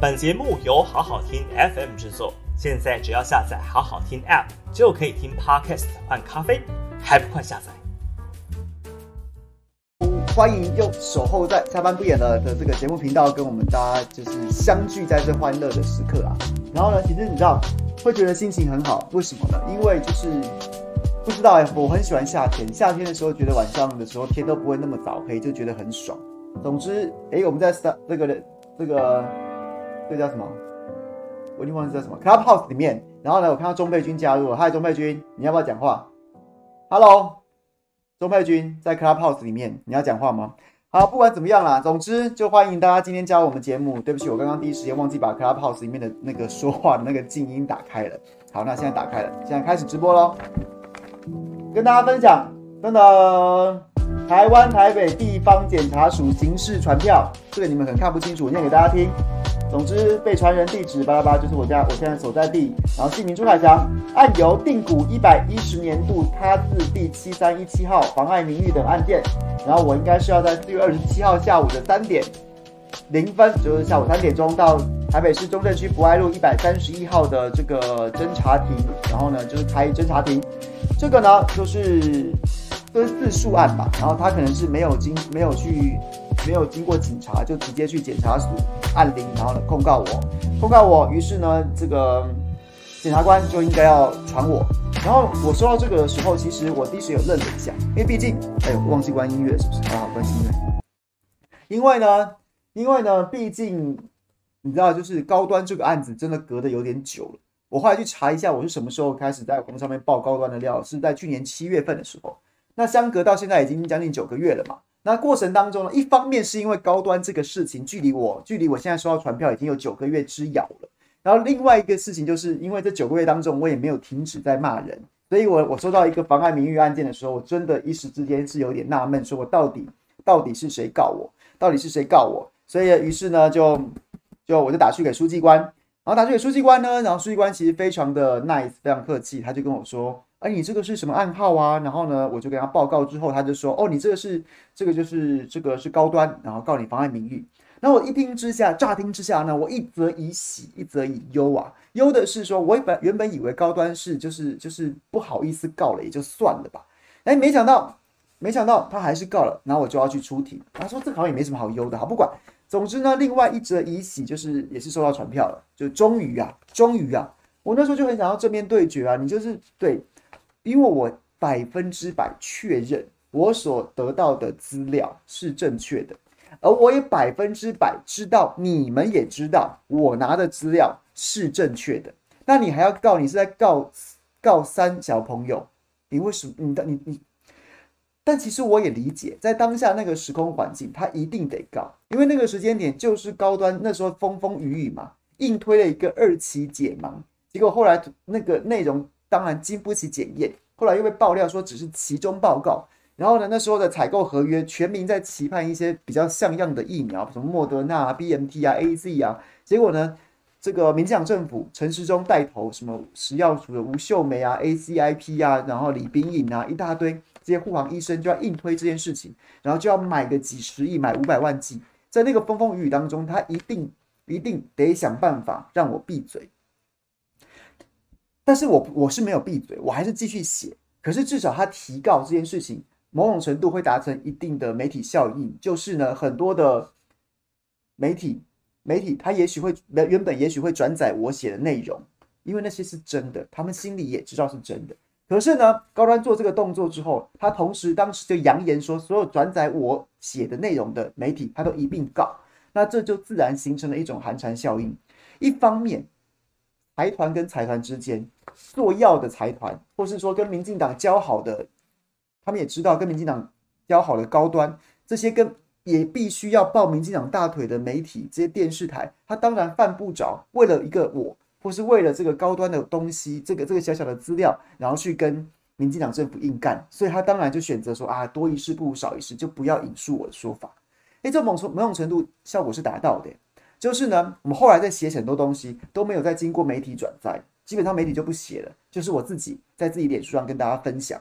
本节目由好好听 FM 制作，现在只要下载好好听 App 就可以听 Podcast 换咖啡，还不快下载？欢迎又守候在下班不演了的这个节目频道，跟我们大家就是相聚在这欢乐的时刻啊。然后呢，其实你知道会觉得心情很好，为什么呢？因为就是不知道哎，我很喜欢夏天，夏天的时候觉得晚上的时候天都不会那么早黑，就觉得很爽。总之，哎，我们在三这个这个。这叫什么？我已经忘记叫什么。Clubhouse 里面，然后呢，我看到钟佩君加入了。嗨，钟佩君，你要不要讲话？Hello，钟佩君在 Clubhouse 里面，你要讲话吗？好，不管怎么样啦，总之就欢迎大家今天加入我们节目。对不起，我刚刚第一时间忘记把 Clubhouse 里面的那个说话的那个静音打开了。好，那现在打开了，现在开始直播喽，跟大家分享，等等。台湾台北地方检察署刑事传票，这个你们可能看不清楚，念给大家听。总之，被传人地址巴拉巴就是我家，我现在所在地。然后姓名朱凯翔，案由定古一百一十年度他字第七三一七号妨碍名誉等案件。然后我应该是要在四月二十七号下午的三点零分，就是下午三点钟到台北市中正区博爱路一百三十一号的这个侦查庭，然后呢就是开侦查庭。这个呢就是。都是自诉案吧，然后他可能是没有经没有去没有经过警察，就直接去检察署按铃，然后呢控告我，控告我。于是呢，这个检察官就应该要传我。然后我收到这个的时候，其实我第一时有愣了一下，因为毕竟哎呦，忘记关音乐是不是？好好关音乐。因为呢，因为呢，毕竟你知道，就是高端这个案子真的隔得有点久了。我后来去查一下，我是什么时候开始在网上面爆高端的料，是在去年七月份的时候。那相隔到现在已经将近九个月了嘛？那过程当中呢，一方面是因为高端这个事情距离我距离我现在收到传票已经有九个月之遥了，然后另外一个事情就是因为这九个月当中我也没有停止在骂人，所以我我收到一个妨碍名誉案件的时候，我真的一时之间是有点纳闷，说我到底到底是谁告我，到底是谁告我？所以于是呢，就就我就打去给书记官，然后打去给书记官呢，然后书记官其实非常的 nice，非常客气，他就跟我说。哎，你这个是什么暗号啊？然后呢，我就给他报告之后，他就说：“哦，你这个是这个就是这个是高端，然后告你妨碍名誉。”那我一听之下，乍听之下呢，我一则以喜，一则以忧啊。忧的是说，我本原本以为高端是就是就是不好意思告了，也就算了吧。哎，没想到没想到他还是告了，然后我就要去出庭。他说这好像也没什么好忧的，好不管。总之呢，另外一则以喜就是也是收到传票了，就终于啊，终于啊，我那时候就很想要正面对决啊，你就是对。因为我百分之百确认我所得到的资料是正确的，而我也百分之百知道你们也知道我拿的资料是正确的。那你还要告？你是在告告三小朋友？你为什么？你的你你？但其实我也理解，在当下那个时空环境，他一定得告，因为那个时间点就是高端那时候风风雨雨嘛，硬推了一个二期解盲，结果后来那个内容。当然经不起检验，后来又被爆料说只是其中报告。然后呢，那时候的采购合约，全民在期盼一些比较像样的疫苗，什么莫德纳啊、BNT 啊、AZ 啊。结果呢，这个民进党政府陈时中带头，什么食药署的吴秀梅啊、ACIP 啊，然后李秉颖啊，一大堆这些护航医生就要硬推这件事情，然后就要买个几十亿，买五百万剂。在那个风风雨雨当中，他一定一定得想办法让我闭嘴。但是我我是没有闭嘴，我还是继续写。可是至少他提告这件事情，某种程度会达成一定的媒体效应，就是呢，很多的媒体媒体他也许会原本也许会转载我写的内容，因为那些是真的，他们心里也知道是真的。可是呢，高端做这个动作之后，他同时当时就扬言说，所有转载我写的内容的媒体，他都一并告。那这就自然形成了一种寒蝉效应。一方面，财团跟财团之间，做药的财团，或是说跟民进党交好的，他们也知道跟民进党交好的高端，这些跟也必须要抱民进党大腿的媒体，这些电视台，他当然犯不着为了一个我，或是为了这个高端的东西，这个这个小小的资料，然后去跟民进党政府硬干，所以他当然就选择说啊，多一事不如少一事，就不要引述我的说法。诶，这某种某种程度效果是达到的。就是呢，我们后来在写很多东西都没有再经过媒体转载，基本上媒体就不写了，就是我自己在自己脸书上跟大家分享，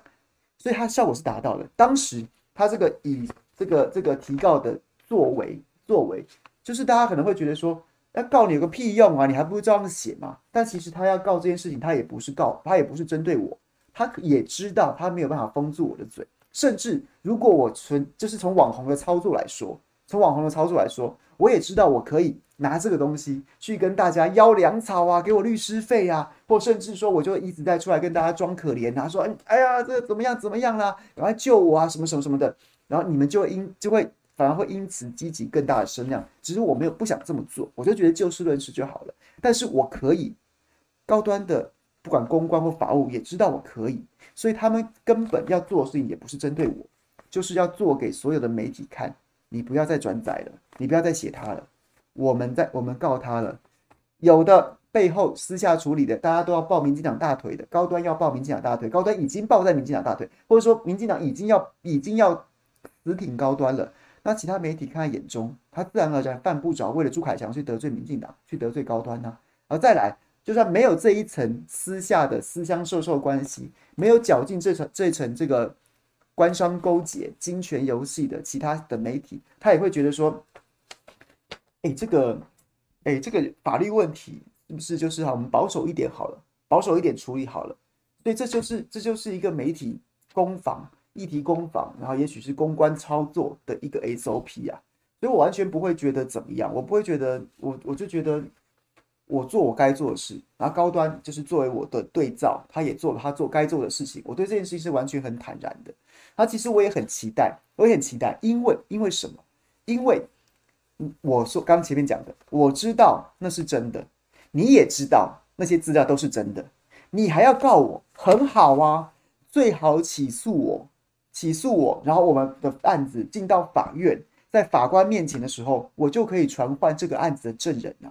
所以它效果是达到的。当时他这个以这个这个提告的作为作为，就是大家可能会觉得说，要告你有个屁用啊！你还不如照样写嘛。但其实他要告这件事情，他也不是告，他也不是针对我，他也知道他没有办法封住我的嘴。甚至如果我纯就是从网红的操作来说，从网红的操作来说，我也知道我可以拿这个东西去跟大家要粮草啊，给我律师费啊，或甚至说我就一直在出来跟大家装可怜啊，说哎呀这个怎么样怎么样啦，赶快救我啊，什么什么什么的。然后你们就因就会反而会因此激起更大的声量。只是我没有不想这么做，我就觉得就事论事就好了。但是我可以高端的，不管公关或法务也知道我可以，所以他们根本要做的事情也不是针对我，就是要做给所有的媒体看。你不要再转载了，你不要再写他了。我们在我们告他了，有的背后私下处理的，大家都要抱民进党大腿的。高端要抱民进党大腿，高端已经抱在民进党大腿，或者说民进党已经要已经要。死挺高端了，那其他媒体看在眼中，他自然而然犯不着为了朱凯翔去得罪民进党，去得罪高端呢、啊。而再来，就算没有这一层私下的私相授受关系，没有绞尽这层这层这个官商勾结、金权游戏的其他的媒体，他也会觉得说，哎，这个，哎，这个法律问题是不是就是好？我们保守一点好了，保守一点处理好了。所以这就是这就是一个媒体攻防。议题攻防，然后也许是公关操作的一个 SOP 啊，所以我完全不会觉得怎么样，我不会觉得，我我就觉得我做我该做的事，然后高端就是作为我的对照，他也做了他做该做的事情，我对这件事情是完全很坦然的。那其实我也很期待，我也很期待，因为因为什么？因为我说刚前面讲的，我知道那是真的，你也知道那些资料都是真的，你还要告我，很好啊，最好起诉我。起诉我，然后我们的案子进到法院，在法官面前的时候，我就可以传唤这个案子的证人啊，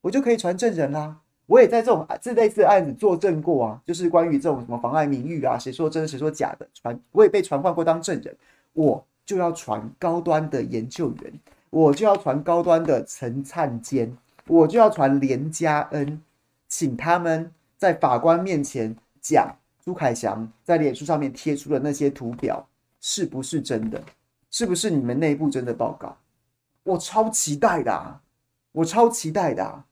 我就可以传证人啦、啊。我也在这种这类似的案子作证过啊，就是关于这种什么妨碍名誉啊，谁说真谁说假的传，我也被传唤过当证人。我就要传高端的研究员，我就要传高端的陈灿坚，我就要传连家恩，请他们在法官面前讲。朱凯翔在脸书上面贴出的那些图表是不是真的？是不是你们内部真的报告？我超期待的啊，我超期待的啊，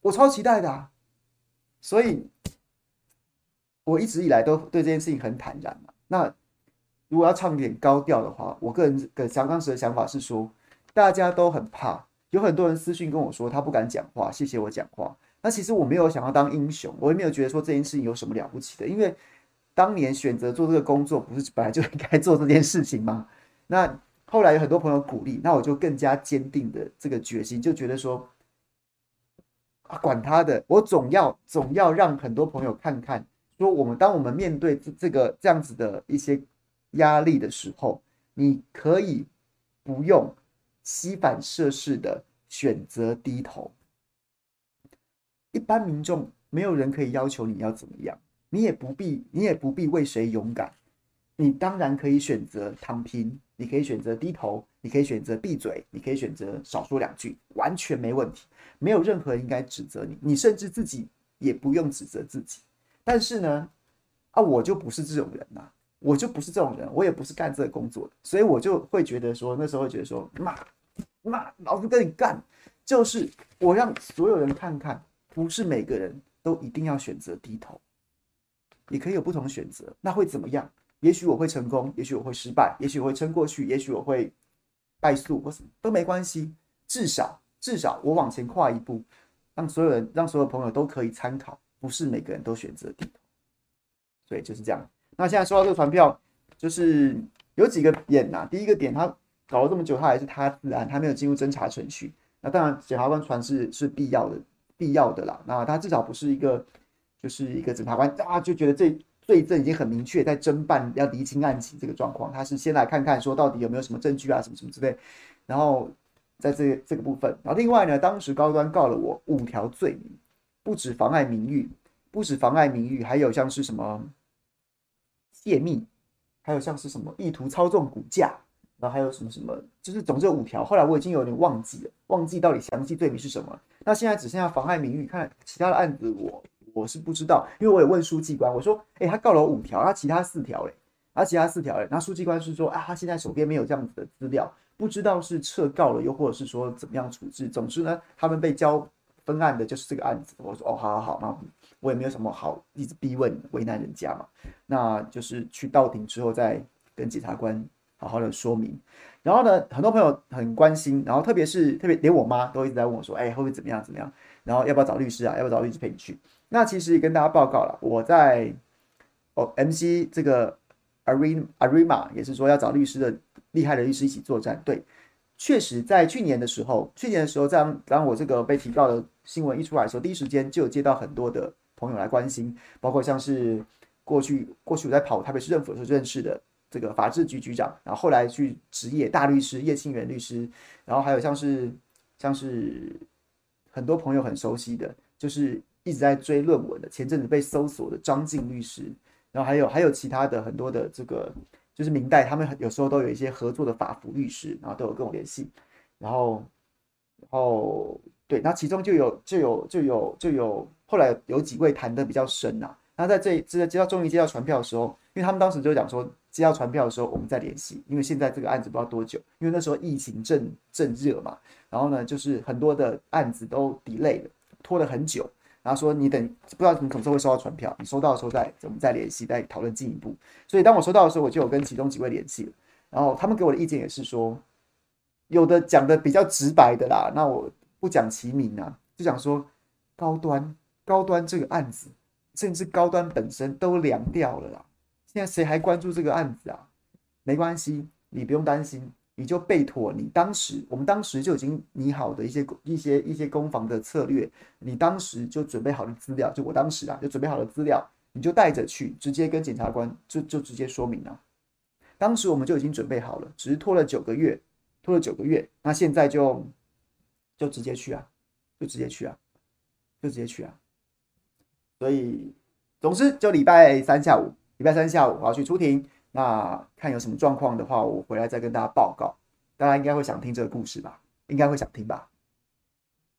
我超期待的啊！所以，我一直以来都对这件事情很坦然。那如果要唱点高调的话，我个人的想当时的想法是说，大家都很怕，有很多人私讯跟我说他不敢讲话，谢谢我讲话。那其实我没有想要当英雄，我也没有觉得说这件事情有什么了不起的，因为当年选择做这个工作，不是本来就应该做这件事情吗？那后来有很多朋友鼓励，那我就更加坚定的这个决心，就觉得说啊，管他的，我总要总要让很多朋友看看，说我们当我们面对这这个这样子的一些压力的时候，你可以不用膝反射式的选择低头。一般民众没有人可以要求你要怎么样，你也不必，你也不必为谁勇敢。你当然可以选择躺平，你可以选择低头，你可以选择闭嘴，你可以选择少说两句，完全没问题。没有任何人应该指责你，你甚至自己也不用指责自己。但是呢，啊，我就不是这种人呐，我就不是这种人，我也不是干这个工作的，所以我就会觉得说，那时候会觉得说，妈妈，老子跟你干，就是我让所有人看看。不是每个人都一定要选择低头，你可以有不同的选择，那会怎么样？也许我会成功，也许我会失败，也许我会撑过去，也许我会败诉，或什么都没关系。至少，至少我往前跨一步，让所有人，让所有朋友都可以参考。不是每个人都选择低头，所以就是这样。那现在说到这个传票，就是有几个点呐、啊。第一个点，他搞了这么久，他还是他自然，他没有进入侦查程序。那当然，检察官传是是必要的。必要的啦，那他至少不是一个，就是一个检察官啊，就觉得这罪证已经很明确，在侦办要厘清案情这个状况，他是先来看看说到底有没有什么证据啊，什么什么之类，然后在这这个部分，然后另外呢，当时高端告了我五条罪名，不止妨碍名誉，不止妨碍名誉，还有像是什么泄密，还有像是什么意图操纵股价。然后还有什么什么，就是总之有五条。后来我已经有点忘记了，忘记到底详细罪名是什么。那现在只剩下妨害名誉，看其他的案子我我是不知道，因为我也问书记官，我说，哎，他告了我五条，他其他四条嘞，他其他四条嘞。那书记官是说，啊，他现在手边没有这样子的资料，不知道是撤告了，又或者是说怎么样处置。总之呢，他们被交分案的就是这个案子。我说哦，好好好，那我也没有什么好一直逼问为难人家嘛。那就是去到庭之后再跟检察官好好的说明。然后呢，很多朋友很关心，然后特别是特别连我妈都一直在问我说，哎，会不会怎么样怎么样？然后要不要找律师啊？要不要找律师陪你去？那其实也跟大家报告了，我在哦 MC 这个 Arena Arima 也是说要找律师的厉害的律师一起作战。对，确实在去年的时候，去年的时候，当当我这个被提告的新闻一出来的时候，第一时间就有接到很多的朋友来关心，包括像是过去过去我在跑台北市政府的时候认识的这个法制局局长，然后后来去职业大律师叶庆元律师，然后还有像是像是很多朋友很熟悉的，就是。一直在追论文的，前阵子被搜索的张静律师，然后还有还有其他的很多的这个就是明代，他们有时候都有一些合作的法服律师，然后都有跟我联系，然后然后对，那其中就有就有就有就有后来有几位谈的比较深呐、啊，那在这这接到终于接到传票的时候，因为他们当时就讲说接到传票的时候我们再联系，因为现在这个案子不知道多久，因为那时候疫情正正热嘛，然后呢就是很多的案子都 delay 了，拖了很久。然后说你等不知道你什么时候会收到传票，你收到的时候再我们再联系，再讨论进一步。所以当我收到的时候，我就有跟其中几位联系了。然后他们给我的意见也是说，有的讲的比较直白的啦，那我不讲其名啊，就讲说高端高端这个案子，甚至高端本身都凉掉了啦。现在谁还关注这个案子啊？没关系，你不用担心。你就备妥你当时，我们当时就已经拟好的一些一些一些攻防的策略，你当时就准备好的资料，就我当时啊就准备好的资料，你就带着去，直接跟检察官就就直接说明了。当时我们就已经准备好了，只是拖了九个月，拖了九个月，那现在就就直接去啊，就直接去啊，就直接去啊。所以，总之就礼拜三下午，礼拜三下午我要去出庭。那看有什么状况的话，我回来再跟大家报告。大家应该会想听这个故事吧？应该会想听吧？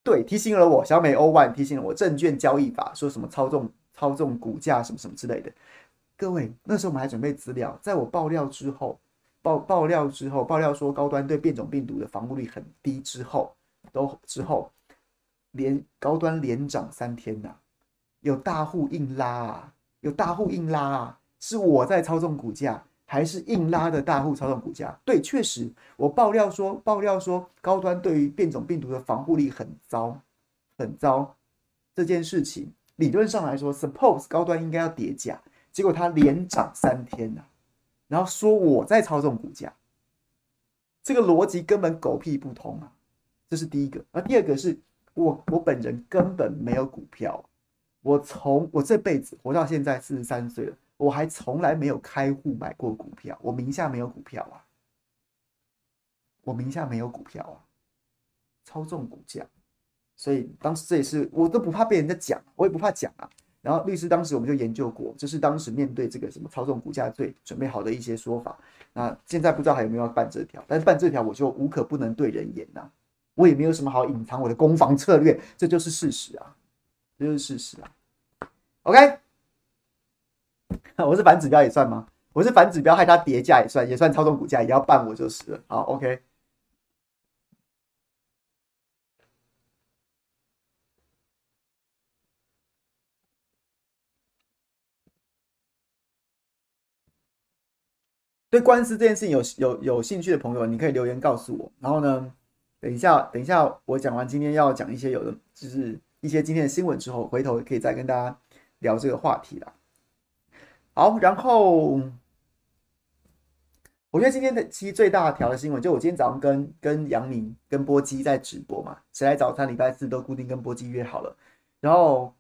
对，提醒了我，小美欧万提醒了我，证券交易法说什么操纵操纵股价什么什么之类的。各位，那时候我们还准备资料，在我爆料之后，爆爆料之后，爆料说高端对变种病毒的防护率很低之后，都之后连高端连涨三天呐、有大户硬拉啊，有大户硬拉啊。是我在操纵股价，还是硬拉的大户操纵股价？对，确实，我爆料说，爆料说高端对于变种病毒的防护力很糟，很糟。这件事情理论上来说，suppose 高端应该要跌价，结果它连涨三天呐、啊，然后说我在操纵股价，这个逻辑根本狗屁不通啊！这是第一个。而第二个是我我本人根本没有股票，我从我这辈子活到现在四十三岁了。我还从来没有开户买过股票，我名下没有股票啊，我名下没有股票啊，操纵股价，所以当时这也是我都不怕被人家讲，我也不怕讲啊。然后律师当时我们就研究过，就是当时面对这个什么操纵股价罪准备好的一些说法。那现在不知道还有没有要办这条，但是办这条我就无可不能对人言呐，我也没有什么好隐藏我的攻防策略，这就是事实啊，这就是事实啊。OK。我是反指标也算吗？我是反指标害它跌价也算，也算操纵股价，也要办我就是了。好，OK。对官司这件事情有有有兴趣的朋友，你可以留言告诉我。然后呢，等一下等一下我讲完今天要讲一些有的就是一些今天的新闻之后，回头可以再跟大家聊这个话题啦。好，然后我觉得今天的其实最大条的新闻，就我今天早上跟跟杨明、跟波基在直播嘛，谁来早餐礼拜四都固定跟波基约好了，然后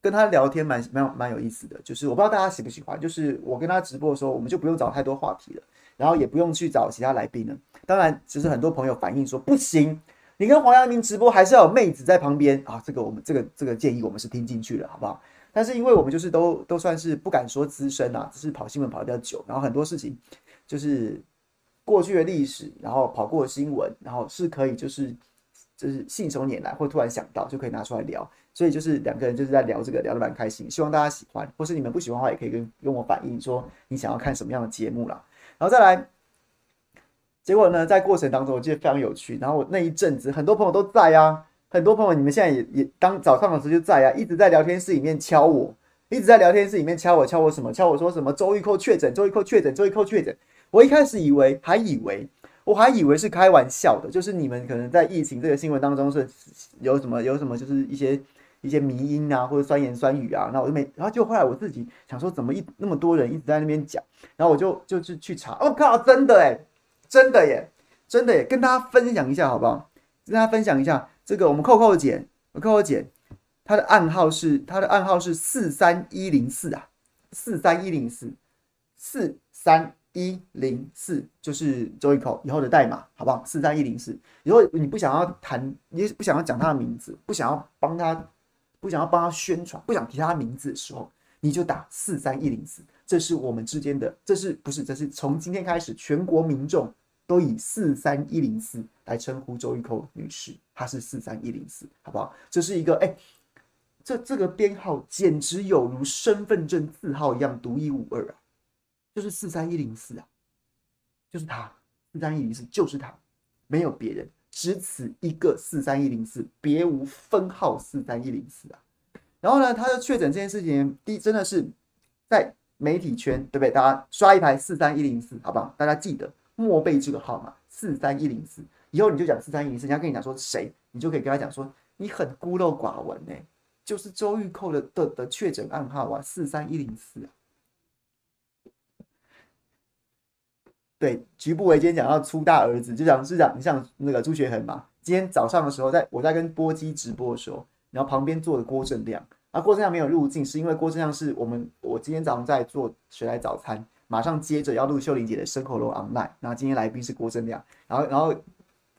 跟他聊天蛮蛮蛮有意思的，就是我不知道大家喜不喜欢，就是我跟他直播的时候，我们就不用找太多话题了，然后也不用去找其他来宾了。当然，其实很多朋友反映说不行，你跟黄阳明直播还是要有妹子在旁边啊，这个我们这个这个建议我们是听进去了，好不好？但是因为我们就是都都算是不敢说资深啊，只是跑新闻跑得比较久，然后很多事情就是过去的历史，然后跑过的新闻，然后是可以就是就是信手拈来，或突然想到就可以拿出来聊，所以就是两个人就是在聊这个聊得蛮开心，希望大家喜欢，或是你们不喜欢的话，也可以跟跟我反映说你想要看什么样的节目啦。然后再来，结果呢，在过程当中我觉得非常有趣，然后我那一阵子很多朋友都在啊。很多朋友你们现在也也当早上的时候就在啊，一直在聊天室里面敲我，一直在聊天室里面敲我，敲我什么？敲我说什么？周玉蔻确诊，周玉蔻确诊，周玉蔻确诊。我一开始以为还以为我还以为是开玩笑的，就是你们可能在疫情这个新闻当中是有什么有什么就是一些。一些迷因啊，或者酸言酸语啊，那我就没，然后就后来我自己想说，怎么一那么多人一直在那边讲，然后我就就是去查，我、靠，真的诶，真的耶，真的耶，跟大家分享一下好不好？跟大家分享一下这个我们扣扣姐，扣扣姐，她的暗号是她的暗号是四三一零四啊，四三一零四，四三一零四就是周玉蔻以后的代码，好不好？四三一零四，以后你不想要谈，你不想要讲他的名字，不想要帮他。不想要帮他宣传，不想提他名字的时候，你就打四三一零四，这是我们之间的，这是不是？这是从今天开始，全国民众都以四三一零四来称呼周玉蔻女士，她是四三一零四，好不好？这是一个，哎，这这个编号简直有如身份证字号一样独一无二啊，就是四三一零四啊，就是他，四三一零四就是他，没有别人。只此一个四三一零四，别无分号四三一零四啊。然后呢，他的确诊这件事情，第真的是在媒体圈，对不对？大家刷一排四三一零四，好不好？大家记得默背这个号码四三一零四，以后你就讲四三一零四，人家跟你讲说谁，你就可以跟他讲说你很孤陋寡闻呢、就是周玉蔻的的的确诊暗号啊，四三一零四啊。对，局部委今天讲到出大儿子，就讲是讲你像那个朱学恒嘛。今天早上的时候在，我在跟波基直播的时候，然后旁边坐的郭正亮，啊，郭正亮没有入镜，是因为郭正亮是我们我今天早上在做谁来早餐，马上接着要录秀玲姐的生活楼 online，然后今天来宾是郭正亮，然后然后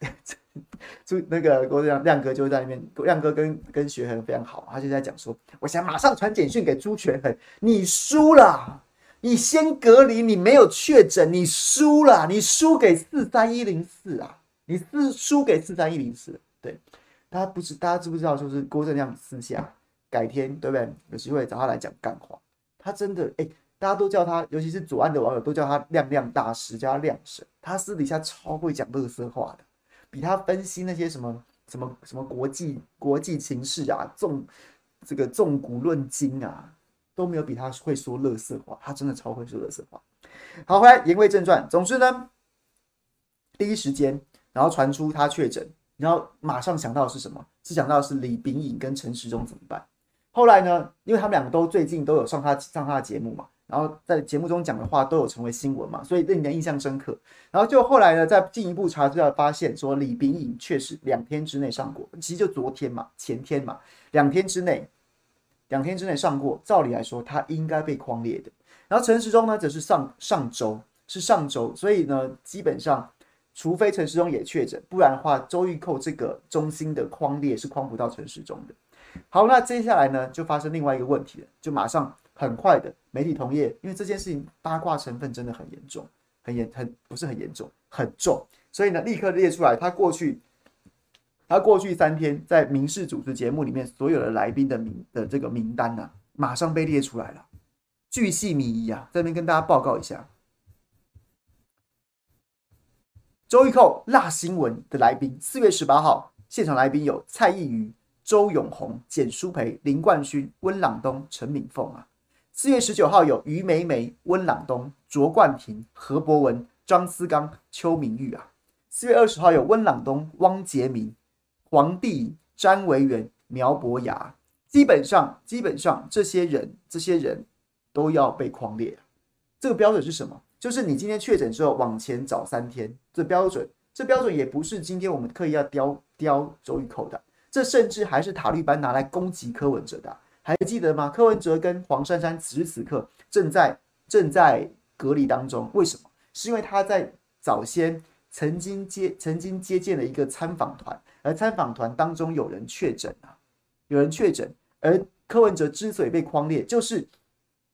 就那个郭正亮亮哥就在那边，亮哥跟跟学恒非常好，他就在讲说，我想马上传简讯给朱学恒，你输了。你先隔离，你没有确诊，你输了，你输给四三一零四啊！你是输给四三一零四。对，大家不知大家知不知道？就是郭正亮私下改天对不对？有机会找他来讲干话。他真的哎、大家都叫他，尤其是左岸的网友都叫他亮亮大师，叫他亮神。他私底下超会讲乐色话的，比他分析那些什么什么什么国际国际情势啊，纵这个纵古论今啊。都没有比他会说乐色话，他真的超会说乐色话。好，回来言归正传。总之呢，第一时间，然后传出他确诊，然后马上想到的是什么？是想到的是李炳颖跟陈时中怎么办？后来呢，因为他们两个都最近都有上他上他的节目嘛，然后在节目中讲的话都有成为新闻嘛，所以令人印象深刻。然后就后来呢，再进一步查资料发现说，李炳颖确实两天之内上过，其实就昨天嘛，前天嘛，两天之内。两天之内上过，照理来说他应该被框列的。然后陈时中呢，则是上上周是上周，所以呢，基本上除非陈时中也确诊，不然的话，周玉蔻这个中心的框列是框不到陈时中的。好，那接下来呢，就发生另外一个问题了，就马上很快的媒体同业，因为这件事情八卦成分真的很严重，很严很不是很严重，很重，所以呢，立刻列出来他过去。他过去三天在民事主持节目里面所有的来宾的名的这个名单呢、啊，马上被列出来了，巨细靡遗啊，这边跟大家报告一下，周玉蔻辣新闻的来宾，四月十八号现场来宾有蔡易余、周永红、简淑培、林冠勋、温朗东、陈敏凤啊，四月十九号有于梅梅、温朗东、卓冠廷、何博文、张思刚、邱明玉啊，四月二十号有温朗东、汪洁明。黄帝、詹维元、苗博雅，基本上基本上这些人这些人都要被狂列。这个标准是什么？就是你今天确诊之后往前找三天，这标准这标准也不是今天我们刻意要雕雕周玉蔻的，这甚至还是塔利班拿来攻击柯文哲的。还记得吗？柯文哲跟黄珊珊此时此刻正在正在隔离当中，为什么？是因为他在早先曾经接曾经接见了一个参访团。而参访团当中有人确诊啊，有人确诊，而柯文哲之所以被框列，就是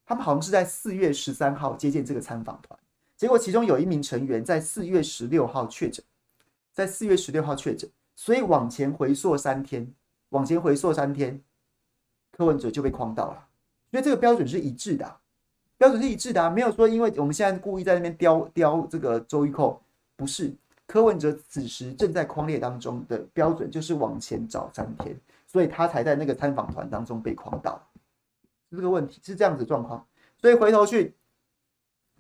他们好像是在四月十三号接见这个参访团，结果其中有一名成员在四月十六号确诊，在四月十六号确诊，所以往前回溯三天，往前回溯三天，柯文哲就被框到了，所以这个标准是一致的，标准是一致的，没有说因为我们现在故意在那边雕雕这个周玉蔻，不是。柯文哲此时正在框列当中的标准就是往前找三天，所以他才在那个参访团当中被框到。这个问题是这样子状况，所以回头去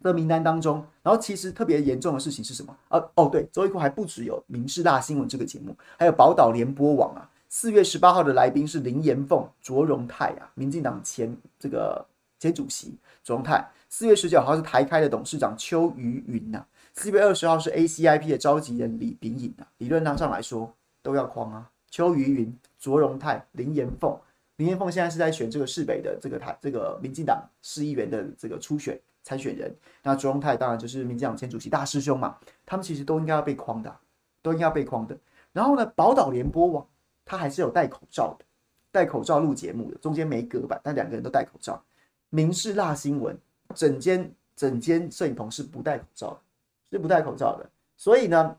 的名单当中，然后其实特别严重的事情是什么？啊，哦，对，周一蔻还不只有《民视大新闻》这个节目，还有宝岛联播网啊。四月十八号的来宾是林延凤、卓荣泰啊，民进党前这个前主席卓荣泰。四月十九号是台开的董事长邱于云呐。四月二十号是 ACIP 的召集人李秉颖啊。理论上来说都要框啊。邱于云、卓荣泰、林延凤。林延凤现在是在选这个市北的这个台这个民进党市议员的这个初选参选人。那卓荣泰当然就是民进党前主席大师兄嘛。他们其实都应该要被框的，都应该要被框的。然后呢，宝岛联播网。他还是有戴口罩的，戴口罩录节目的，中间没隔板，但两个人都戴口罩。明视辣新闻整间整间摄影棚是不戴口罩的，是不戴口罩的。所以呢，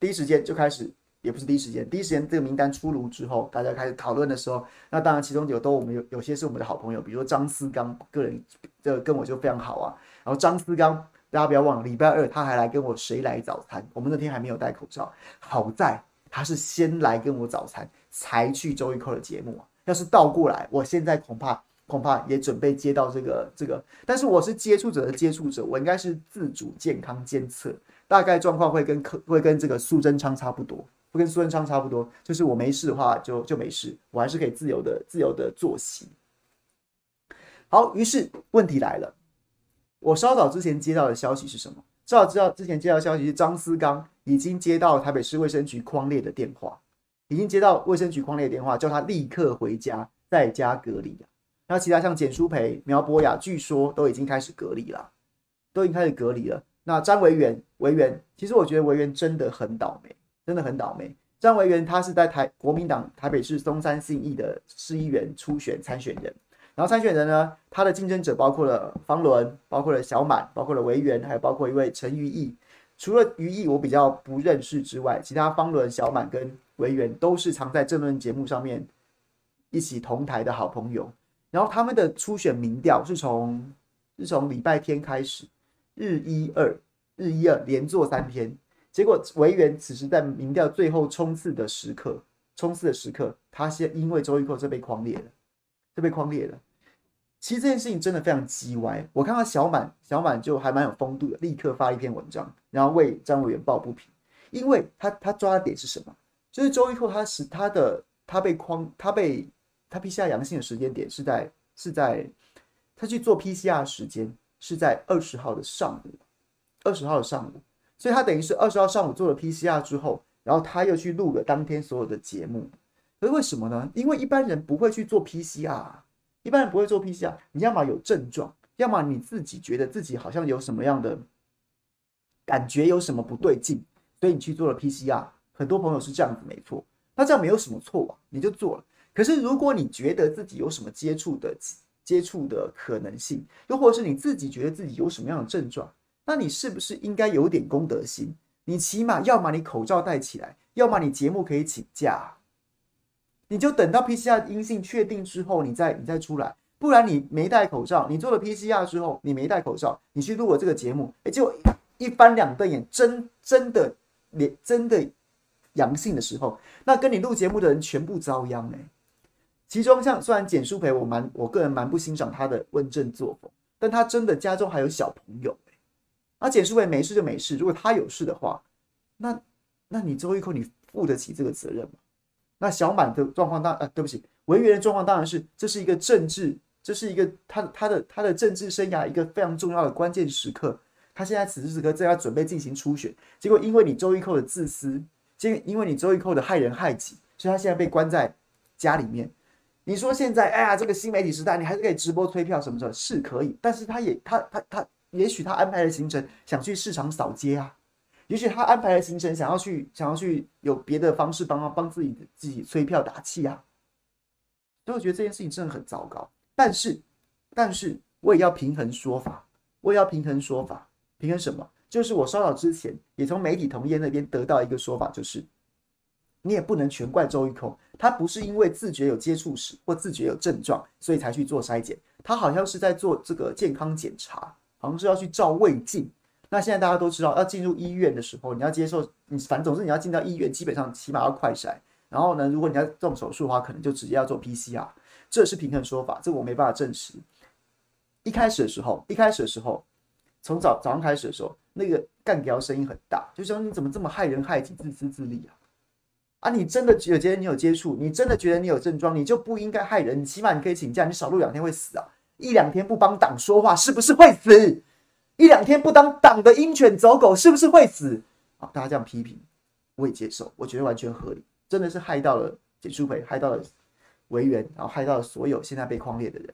第一时间就开始，也不是第一时间，第一时间这个名单出炉之后，大家开始讨论的时候，那当然其中有都我们有有些是我们的好朋友，比如说张思刚，个人这跟我就非常好啊。然后张思刚，大家不要忘了，礼拜二他还来跟我谁来早餐，我们那天还没有戴口罩，好在。他是先来跟我早餐，才去周一蔻的节目啊。要是倒过来，我现在恐怕恐怕也准备接到这个这个。但是我是接触者的接触者，我应该是自主健康监测，大概状况会跟柯会跟这个苏贞昌差不多，会跟苏贞昌差不多。就是我没事的话就就没事，我还是可以自由的自由的作息。好，于是问题来了，我稍早之前接到的消息是什么？稍早知道之前接到消息是张思刚。已经接到台北市卫生局匡列的电话，已经接到卫生局匡列的电话，叫他立刻回家，在家隔离。那其他像简淑培、苗博雅，据说都已经开始隔离了，都已经开始隔离了。那张维元，维元，其实我觉得维元真的很倒霉，真的很倒霉。张维元他是在台国民党台北市松山信义的市议员初选参选人，然后参选人呢，他的竞争者包括了方伦，包括了小满，包括了维元，还有包括一位陈瑜义。除了于毅我比较不认识之外，其他方伦、小满跟维园都是常在政论节目上面一起同台的好朋友。然后他们的初选民调是从是从礼拜天开始，日一二日一二连做三天，结果维园此时在民调最后冲刺的时刻，冲刺的时刻，他先因为周玉蔻这被框裂了，这被框裂了。其实这件事情真的非常鸡歪。我看到小满，小满就还蛮有风度的，立刻发一篇文章，然后为张委员抱不平，因为他他抓的点是什么？就是周一蔻他是他的他被框，他被他 PCR 阳性的时间点是在是在他去做 PCR 时间是在二十号的上午，二十号的上午，所以他等于是二十号上午做了 PCR 之后，然后他又去录了当天所有的节目。可是为什么呢？因为一般人不会去做 PCR。一般人不会做 PCR，你要么有症状，要么你自己觉得自己好像有什么样的感觉，有什么不对劲，所以你去做了 PCR。很多朋友是这样子，没错，那这样没有什么错啊，你就做了。可是如果你觉得自己有什么接触的接触的可能性，又或是你自己觉得自己有什么样的症状，那你是不是应该有点公德心？你起码要么你口罩戴起来，要么你节目可以请假。你就等到 PCR 阴性确定之后，你再你再出来，不然你没戴口罩，你做了 PCR 之后，你没戴口罩，你去录了这个节目，哎，就一翻两瞪眼，真真的连真的阳性的时候，那跟你录节目的人全部遭殃哎。其中像虽然简舒培，我蛮我个人蛮不欣赏他的问政作风，但他真的家中还有小朋友哎，而简舒培没事就没事，如果他有事的话，那那你周玉蔻你负得起这个责任吗？那小满的状况当呃，对不起，文员的状况当然是这是一个政治，这是一个他他的他的政治生涯一个非常重要的关键时刻。他现在此时此刻正要准备进行初选，结果因为你周玉蔻的自私，因因为你周玉蔻的害人害己，所以他现在被关在家里面。你说现在哎呀，这个新媒体时代，你还是可以直播催票什么的，是可以，但是他也他他他，也许他安排的行程想去市场扫街啊。也许他安排的行程，想要去，想要去有别的方式帮帮自己自己催票打气啊，所以我觉得这件事情真的很糟糕。但是，但是我也要平衡说法，我也要平衡说法，平衡什么？就是我稍早之前也从媒体同业那边得到一个说法，就是你也不能全怪周玉蔻，他不是因为自觉有接触史或自觉有症状，所以才去做筛检，他好像是在做这个健康检查，好像是要去照胃镜。那现在大家都知道，要进入医院的时候，你要接受你，反正总之你要进到医院，基本上起码要快筛。然后呢，如果你要动手术的话，可能就直接要做 PCR。这是平衡说法，这个我没办法证实。一开始的时候，一开始的时候，从早早上开始的时候，那个干譙声音很大，就说你怎么这么害人害己、自私自利啊？啊，你真的有觉得你有接触，你真的觉得你有症状，你就不应该害人。你起码你可以请假，你少录两天会死啊！一两天不帮党说话，是不是会死？一两天不当党的鹰犬走狗，是不是会死？啊，大家这样批评，我也接受，我觉得完全合理。真的是害到了简舒培，害到了维园，然后害到了所有现在被框列的人。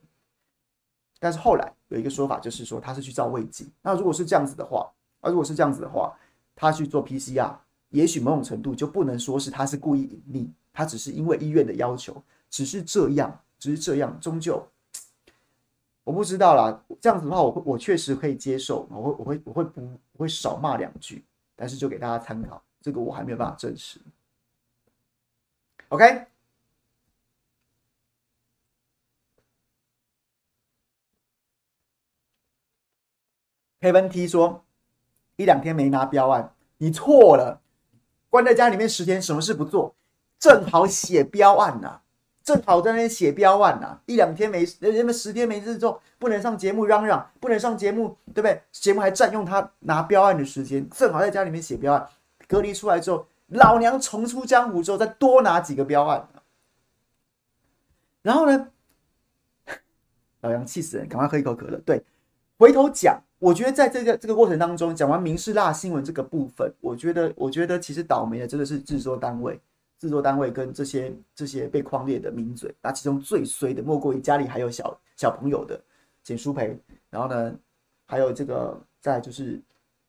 但是后来有一个说法，就是说他是去照胃镜。那如果是这样子的话，啊，如果是这样子的话，他去做 PCR，也许某种程度就不能说是他是故意隐匿，他只是因为医院的要求，只是这样，只是这样，终究我不知道啦。这样子的话，我我确实可以接受，我会我会我会不我会少骂两句，但是就给大家参考，这个我还没有办法证实。OK，黑文 T 说一两天没拿标案，你错了。关在家里面十天，什么事不做，正好写标案呐、啊，正好在那边写标案呐、啊。一两天没人们十天没事做，不能上节目嚷嚷，不能上节目，对不对？节目还占用他拿标案的时间，正好在家里面写标案。隔离出来之后，老娘重出江湖之后，再多拿几个标案。然后呢，老杨气死人，赶快喝一口可乐。对，回头讲，我觉得在这个这个过程当中，讲完民视辣新闻这个部分，我觉得，我觉得其实倒霉的真的是制作单位，制作单位跟这些这些被框列的名嘴。那其中最衰的，莫过于家里还有小小朋友的简淑培，然后呢，还有这个在就是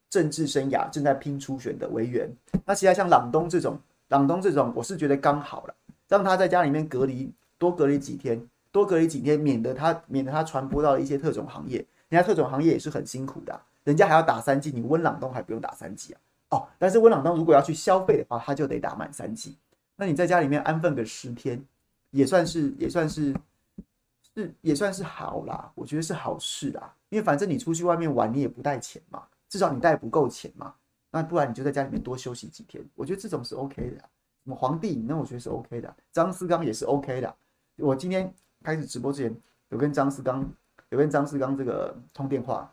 政治生涯正在拼初选的维园。那其他像朗东这种，朗东这种，我是觉得刚好了，让他在家里面隔离。多隔离几天，多隔离几天，免得他免得他传播到了一些特种行业。人家特种行业也是很辛苦的，人家还要打三剂，你温朗东还不用打三剂啊。哦，但是温朗东如果要去消费的话，他就得打满三剂。那你在家里面安分个十天，也算是也算是是也算是好啦，我觉得是好事啦。因为反正你出去外面玩，你也不带钱嘛，至少你带不够钱嘛。那不然你就在家里面多休息几天，我觉得这种是 OK 的。什么皇帝，那我觉得是 OK 的。张思刚也是 OK 的。我今天开始直播之前，有跟张思刚，有跟张思刚这个通电话，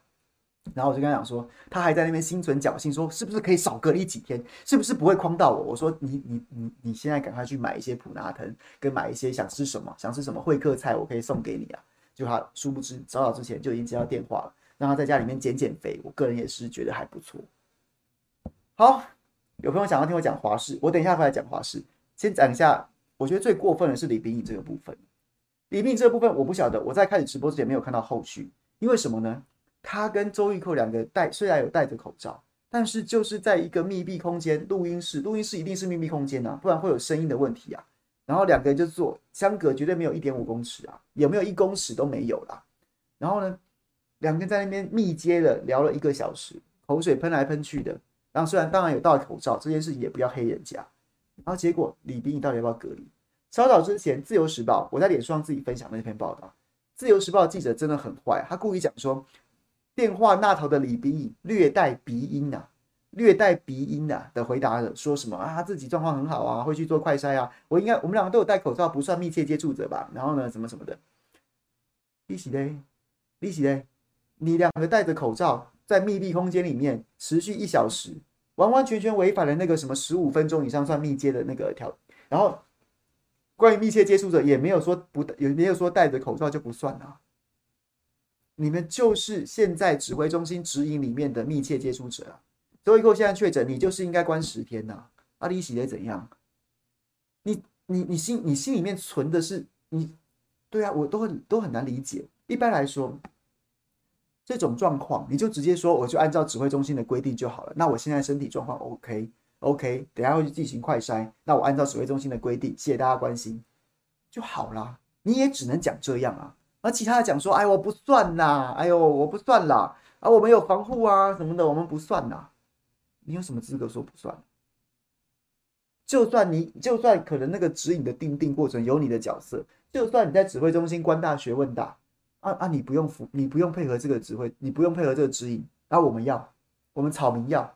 然后我就跟他讲说，他还在那边心存侥幸，说是不是可以少隔离几天，是不是不会诓到我？我说你你你你现在赶快去买一些普拿藤，跟买一些想吃什么想吃什么会客菜，我可以送给你啊。就他殊不知早早之前就已经接到电话了，让他在家里面减减肥。我个人也是觉得还不错。好，有朋友想要听我讲华视，我等一下回来讲华视，先讲一下。我觉得最过分的是李秉颖这个部分，李秉颖这个部分我不晓得，我在开始直播之前没有看到后续，因为什么呢？他跟周玉蔻两个戴虽然有戴着口罩，但是就是在一个密闭空间录音室，录音室一定是密闭空间啊，不然会有声音的问题啊。然后两个人就坐相隔绝对没有一点五公尺啊，有没有一公尺都没有啦。然后呢，两个人在那边密接的聊了一个小时，口水喷来喷去的。然后虽然当然有戴口罩，这件事情也不要黑人家。然后结果李斌，你到底要不要隔离？稍早之前，《自由时报》我在脸书上自己分享那篇报道，《自由时报》记者真的很坏，他故意讲说，电话那头的李秉颖略带鼻音啊，略带鼻音啊的回答的说什么啊，他自己状况很好啊，会去做快筛啊，我应该我们两个都有戴口罩，不算密切接触者吧？然后呢，什么什么的，利息嘞，利息嘞，你两个戴着口罩在密闭空间里面持续一小时。完完全全违反了那个什么十五分钟以上算密接的那个条，然后关于密切接触者也没有说不，也没有说戴着口罩就不算啊。你们就是现在指挥中心指引里面的密切接触者啊。周一蔻现在确诊，你就是应该关十天呐。阿里喜得怎样？你你你心你心里面存的是你，对啊，我都很都很难理解。一般来说。这种状况，你就直接说，我就按照指挥中心的规定就好了。那我现在身体状况 OK OK，等下会去进行快筛。那我按照指挥中心的规定，谢谢大家关心就好啦。你也只能讲这样啊。而其他的讲说，哎，我不算啦，哎呦，我不算啦，啊，我们有防护啊什么的，我们不算啦。你有什么资格说不算？就算你就算可能那个指引的定定过程有你的角色，就算你在指挥中心官大学问大。啊啊！你不用服，你不用配合这个指挥，你不用配合这个指引。那、啊、我们要，我们草民要，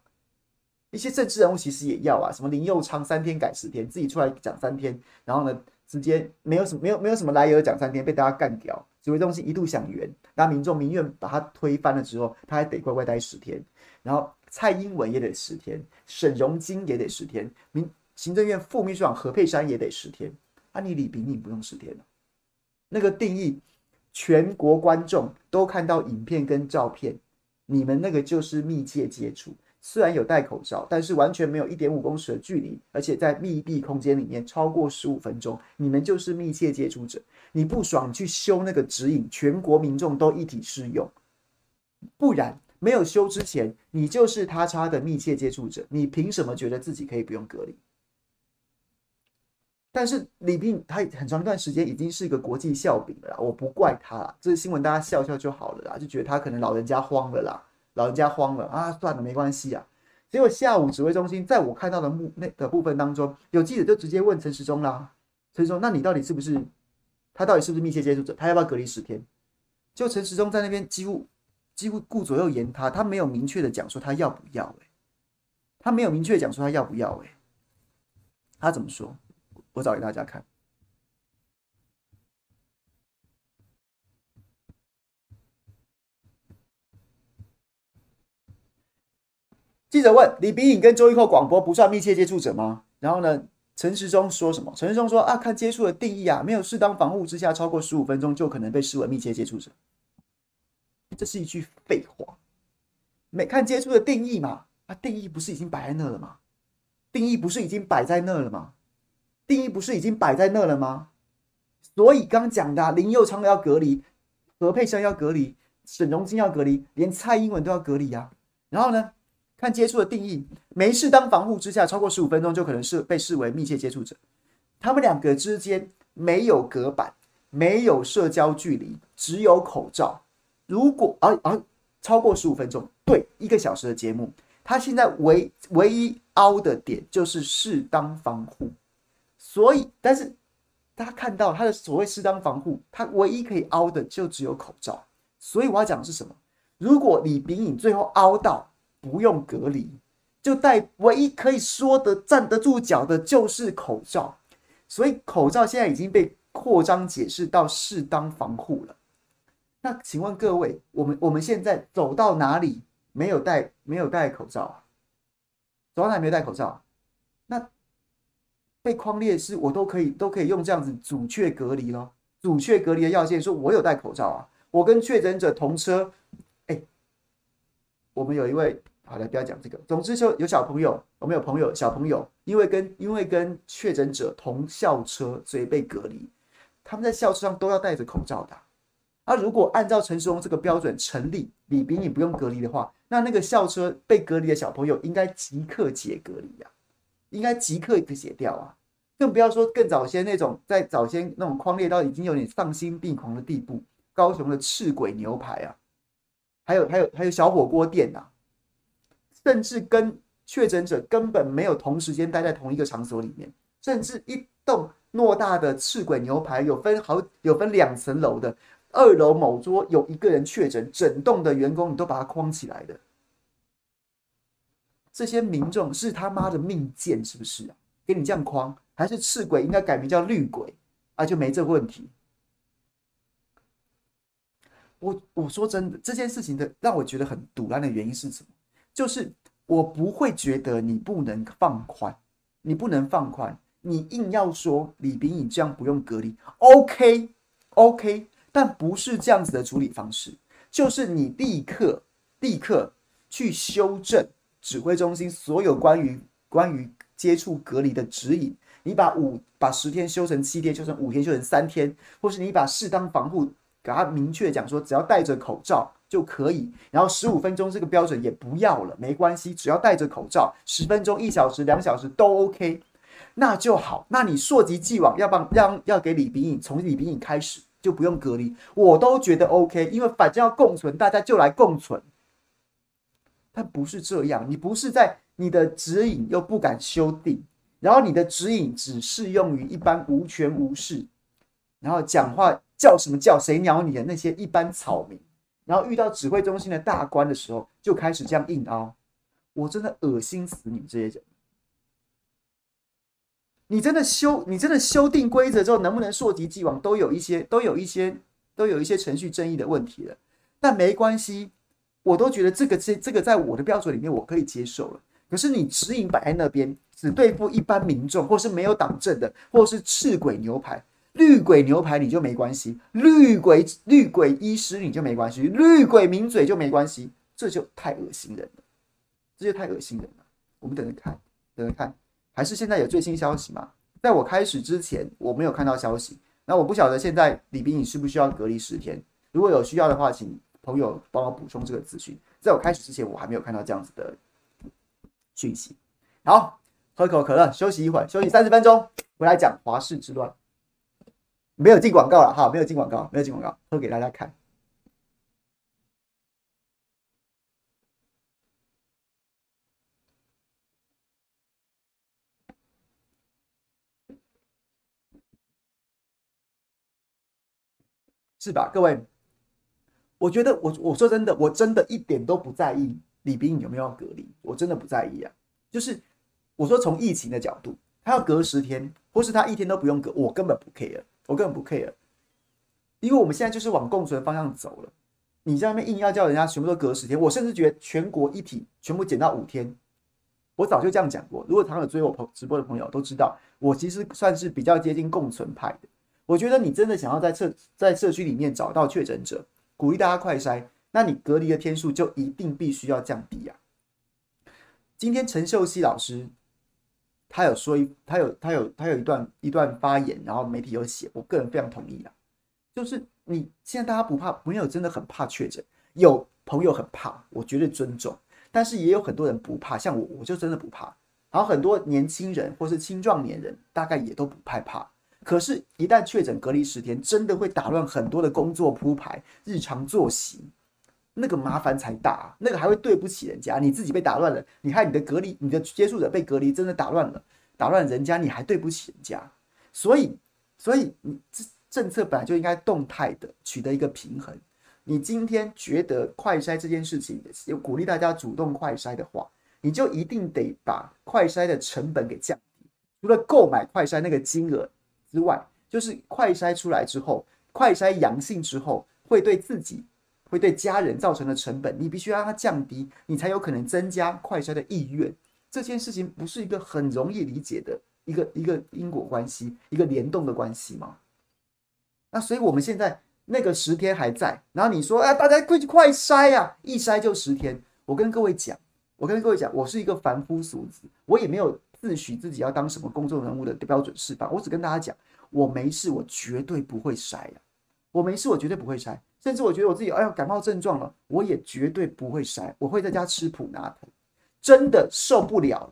一些政治人物其实也要啊，什么林佑昌三天改十天，自己出来讲三天，然后呢，直接没有什么没有没有什么来由讲三天，被大家干掉。指挥中心一度想圆，那民众民怨把他推翻了之后，他还得乖乖待十天。然后蔡英文也得十天，沈荣金也得十天，民行政院副秘书长何佩珊也得十天。啊，你李秉颖不用十天了？那个定义，全国观众都看到影片跟照片，你们那个就是密切接触。虽然有戴口罩，但是完全没有一点五公尺的距离，而且在密闭空间里面超过十五分钟，你们就是密切接触者。你不爽，去修那个指引，全国民众都一体适用。不然没有修之前，你就是他插的密切接触者，你凭什么觉得自己可以不用隔离？但是李斌他很长一段时间已经是一个国际笑柄了啦，我不怪他啦，这个新闻大家笑笑就好了啦，就觉得他可能老人家慌了啦。老人家慌了啊，算了，没关系啊。结果下午指挥中心在我看到的目那的部分当中，有记者就直接问陈时中啦：“陈时中，那你到底是不是他到底是不是密切接触者？他要不要隔离十天？”就陈时中在那边几乎几乎顾左右言他，他没有明确的讲说他要不要、欸，他没有明确讲说他要不要、欸，他怎么说？我找给大家看。记者问李炳颖跟周玉蔻广播不算密切接触者吗？然后呢，陈时中说什么？陈时中说啊，看接触的定义啊，没有适当防护之下超过十五分钟就可能被视为密切接触者。这是一句废话。没看接触的定义嘛？啊，定义不是已经摆在那了吗？定义不是已经摆在那了吗？定义不是已经摆在那了吗？所以刚讲的、林右昌要隔离，何佩珊要隔离，沈荣金要隔离，连蔡英文都要隔离啊。然后呢？看接触的定义，没适当防护之下，超过十五分钟就可能是被视为密切接触者。他们两个之间没有隔板，没有社交距离，只有口罩。如果啊啊超过十五分钟，对一个小时的节目，他现在唯唯一凹的点就是适当防护。所以，但是大家看到他的所谓适当防护，他唯一可以凹的就只有口罩。所以我要讲的是什么？如果李秉颖最后凹到。不用隔离，就戴唯一可以说的站得住脚的就是口罩，所以口罩现在已经被扩张解释到适当防护了。那请问各位，我们我们现在走到哪里没有戴没有戴口罩啊？走到哪里没有戴口罩？那被框列是我都可以都可以用这样子阻却隔离咯。阻却隔离的要件说，我有戴口罩啊，我跟确诊者同车。哎，我们有一位。好了，不要讲这个。总之，就有小朋友，我们有朋友，小朋友因为跟因为跟确诊者同校车，所以被隔离。他们在校车上都要戴着口罩的。啊，如果按照陈时中这个标准成立，李秉颖不用隔离的话，那那个校车被隔离的小朋友应该即刻解隔离呀，应该即刻解掉啊。更不要说更早些那种，在早先那种匡列到已经有点丧心病狂的地步，高雄的赤鬼牛排啊，还有还有还有小火锅店呐。甚至跟确诊者根本没有同时间待在同一个场所里面，甚至一栋偌大的赤鬼牛排有分好有分两层楼的，二楼某桌有一个人确诊，整栋的员工你都把它框起来的，这些民众是他妈的命贱是不是啊？给你这样框，还是赤鬼应该改名叫绿鬼啊？就没这个问题。我我说真的，这件事情的让我觉得很赌烂的原因是什么？就是我不会觉得你不能放宽，你不能放宽，你硬要说李秉颖这样不用隔离，OK OK，但不是这样子的处理方式，就是你立刻立刻去修正指挥中心所有关于关于接触隔离的指引，你把五把十天修成七天，修成五天，修成三天，或是你把适当防护给他明确讲说，只要戴着口罩。就可以，然后十五分钟这个标准也不要了，没关系，只要戴着口罩，十分钟、一小时、两小时都 OK，那就好。那你溯及既往，要帮让要给李炳颖，从李炳颖开始就不用隔离，我都觉得 OK，因为反正要共存，大家就来共存。但不是这样，你不是在你的指引又不敢修订，然后你的指引只适用于一般无权无势，然后讲话叫什么叫谁鸟你的那些一般草民。然后遇到指挥中心的大官的时候，就开始这样硬凹，我真的恶心死你们这些人！你真的修，你真的修订规则之后，能不能溯及既往，都有一些，都有一些，都有一些程序正义的问题了。但没关系，我都觉得这个这这个在我的标准里面我可以接受了。可是你指引摆在那边，只对付一般民众，或是没有党政的，或是赤鬼牛排、绿鬼牛排，你就没关系；绿鬼绿鬼医师你就没关系；绿鬼名嘴就没关系，这就太恶心人了，这就太恶心人了。我们等着看，等着看。还是现在有最新消息吗？在我开始之前，我没有看到消息。那我不晓得现在李冰颖需不需要隔离十天？如果有需要的话，请朋友帮我补充这个资讯。在我开始之前，我还没有看到这样子的讯息。好，喝口可乐，休息一会儿，休息三十分钟，回来讲华氏之乱。没有进广告了哈，没有进广告，没有进广告，喝给大家看。是吧，各位？我觉得我我说真的，我真的一点都不在意李斌有没有隔离，我真的不在意啊。就是我说从疫情的角度，他要隔十天，或是他一天都不用隔，我根本不 care，我根本不 care，因为我们现在就是往共存方向走了。你在那边硬要叫人家全部都隔十天，我甚至觉得全国一体全部减到五天，我早就这样讲过。如果常有追我朋直播的朋友都知道，我其实算是比较接近共存派的。我觉得你真的想要在社在社区里面找到确诊者，鼓励大家快筛，那你隔离的天数就一定必须要降低呀。今天陈秀熙老师他有说一，他有他有他有一段一段发言，然后媒体有写，我个人非常同意啊。就是你现在大家不怕，没有真的很怕确诊，有朋友很怕，我绝对尊重，但是也有很多人不怕，像我我就真的不怕，然后很多年轻人或是青壮年人大概也都不害怕。可是，一旦确诊隔离十天，真的会打乱很多的工作铺排、日常作息，那个麻烦才大，那个还会对不起人家，你自己被打乱了，你看你的隔离，你的接触者被隔离，真的打乱了，打乱人家，你还对不起人家。所以，所以你这政策本来就应该动态的取得一个平衡。你今天觉得快筛这件事情有鼓励大家主动快筛的话，你就一定得把快筛的成本给降低，除了购买快筛那个金额。之外，就是快筛出来之后，快筛阳性之后，会对自己、会对家人造成的成本，你必须让它降低，你才有可能增加快筛的意愿。这件事情不是一个很容易理解的一个一个因果关系，一个联动的关系吗？那所以我们现在那个十天还在，然后你说，哎，大家快去快筛呀，一筛就十天。我跟各位讲，我跟各位讲，我是一个凡夫俗子，我也没有。自诩自己要当什么公众人物的标准示范，我只跟大家讲，我没事，我绝对不会筛呀，我没事，我绝对不会筛，甚至我觉得我自己哎呀感冒症状了，我也绝对不会筛，我会在家吃普拿疼，真的受不了，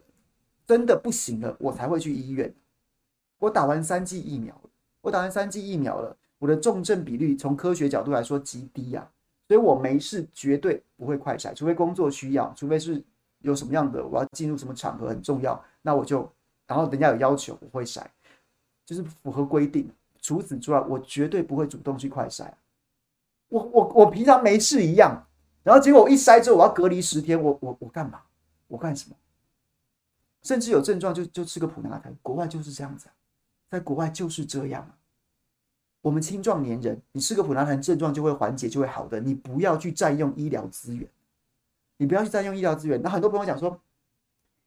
真的不行了，我才会去医院。我打完三剂疫苗，我打完三剂疫苗了，我的重症比率从科学角度来说极低呀，所以我没事，绝对不会快筛，除非工作需要，除非是。有什么样的，我要进入什么场合很重要，那我就，然后人家有要求，我会筛，就是符合规定。除此之外，我绝对不会主动去快筛。我我我平常没事一样，然后结果我一筛之后，我要隔离十天，我我我干嘛？我干什么？甚至有症状就就吃个普拿疼，国外就是这样子，在国外就是这样。我们青壮年人，你吃个普拿疼，症状就会缓解，就会好的。你不要去占用医疗资源。你不要去占用医疗资源。那很多朋友讲说：“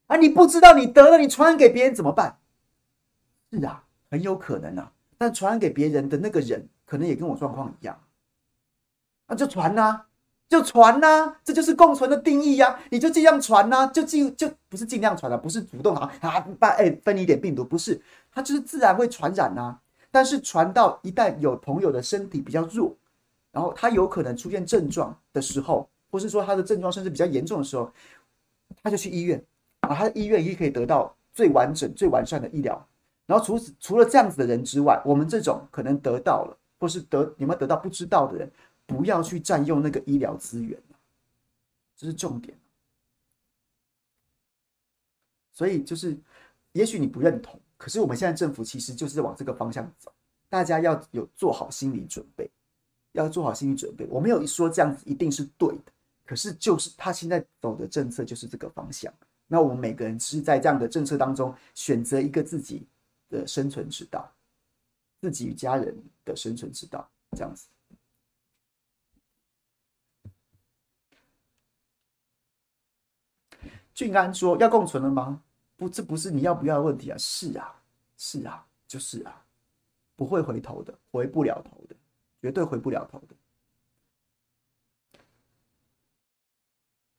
啊，你不知道你得了，你传染给别人怎么办？”是啊，很有可能啊。但传染给别人的那个人，可能也跟我状况一样。那就传呐，就传呐，这就是共存的定义呀。你就尽量传呐，就尽就不是尽量传了，不是主动啊啊把哎分你一点病毒，不是，它就是自然会传染呐。但是传到一旦有朋友的身体比较弱，然后他有可能出现症状的时候。或是说他的症状甚至比较严重的时候，他就去医院啊，他的医院也可以得到最完整、最完善的医疗。然后除此除了这样子的人之外，我们这种可能得到了，或是得有没有得到不知道的人，不要去占用那个医疗资源，这是重点。所以就是，也许你不认同，可是我们现在政府其实就是往这个方向走，大家要有做好心理准备，要做好心理准备。我没有说这样子一定是对的。可是就是他现在走的政策就是这个方向。那我们每个人是在这样的政策当中选择一个自己的生存之道，自己与家人的生存之道，这样子。俊安说：“要共存了吗？不，这不是你要不要的问题啊！是啊，是啊，就是啊，不会回头的，回不了头的，绝对回不了头的。”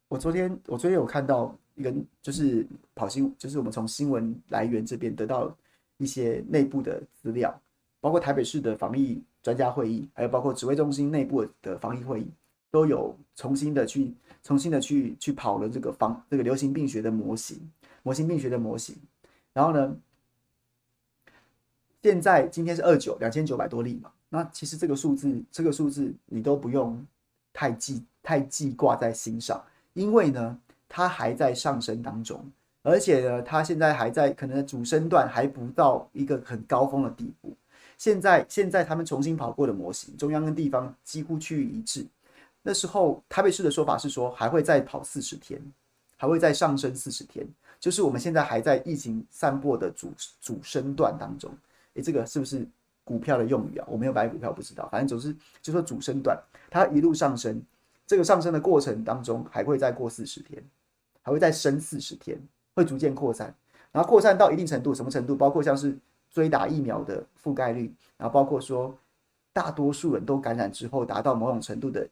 我昨天，我昨天有看到。一个就是跑新，就是我们从新闻来源这边得到一些内部的资料，包括台北市的防疫专家会议，还有包括指挥中心内部的防疫会议，都有重新的去重新的去去跑了这个防这个流行病学的模型，模型病学的模型。然后呢，现在今天是二九两千九百多例嘛，那其实这个数字这个数字你都不用太记太记挂在心上，因为呢。它还在上升当中，而且呢，它现在还在可能主升段还不到一个很高峰的地步。现在，现在他们重新跑过的模型，中央跟地方几乎趋于一致。那时候台北市的说法是说，还会再跑四十天，还会再上升四十天，就是我们现在还在疫情散播的主主升段当中。诶，这个是不是股票的用语啊？我没有买股票，不知道。反正总是就说主升段，它一路上升，这个上升的过程当中还会再过四十天。还会再升四十天，会逐渐扩散，然后扩散到一定程度，什么程度？包括像是追打疫苗的覆盖率，然后包括说大多数人都感染之后达到某种程度的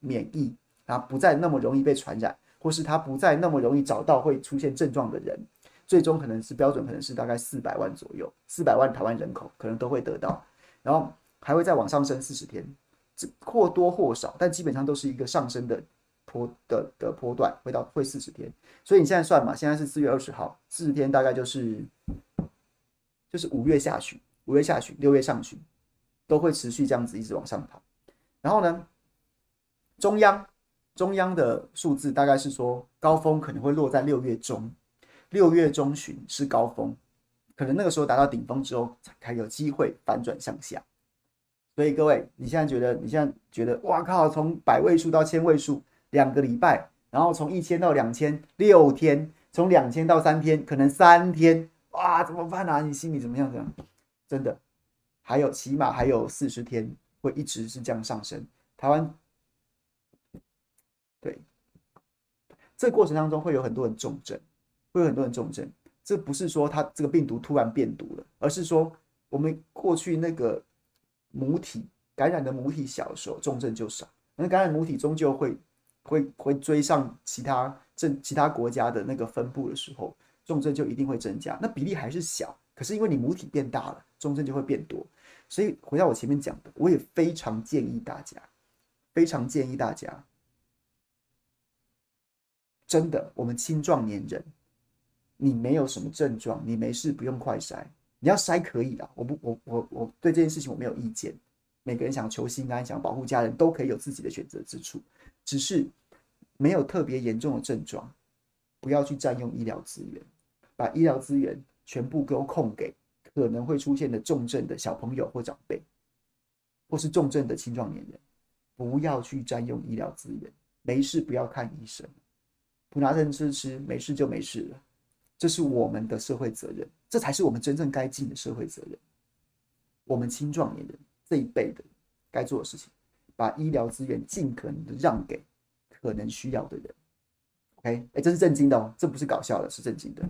免疫，然后不再那么容易被传染，或是他不再那么容易找到会出现症状的人，最终可能是标准，可能是大概四百万左右，四百万台湾人口可能都会得到，然后还会再往上升四十天，这或多或少，但基本上都是一个上升的。坡的的坡段会到会四十天，所以你现在算嘛，现在是四月二十号，四十天大概就是就是五月下旬，五月下旬，六月上旬都会持续这样子一直往上跑。然后呢，中央中央的数字大概是说高峰可能会落在六月中，六月中旬是高峰，可能那个时候达到顶峰之后才有机会反转向下。所以各位，你现在觉得你现在觉得哇靠，从百位数到千位数。两个礼拜，然后从一千到两千，六天，从两千到三天，可能三天，哇，怎么办啊？你心里怎么样？怎样，真的，还有起码还有四十天会一直是这样上升。台湾，对，这过程当中会有很多人重症，会有很多人重症。这不是说它这个病毒突然变毒了，而是说我们过去那个母体感染的母体小的时候，重症就少，那感染母体终究会。会会追上其他政其他国家的那个分布的时候，重症就一定会增加。那比例还是小，可是因为你母体变大了，重症就会变多。所以回到我前面讲的，我也非常建议大家，非常建议大家，真的，我们青壮年人，你没有什么症状，你没事不用快筛，你要筛可以的，我不我我我对这件事情我没有意见。每个人想求心安，想保护家人，都可以有自己的选择之处。只是没有特别严重的症状，不要去占用医疗资源，把医疗资源全部都空给可能会出现的重症的小朋友或长辈，或是重症的青壮年人，不要去占用医疗资源。没事不要看医生，普拿疼吃吃，没事就没事了。这是我们的社会责任，这才是我们真正该尽的社会责任。我们青壮年人这一辈的该做的事情。把医疗资源尽可能的让给可能需要的人，OK？哎，这是正经的哦，这不是搞笑的，是正经的。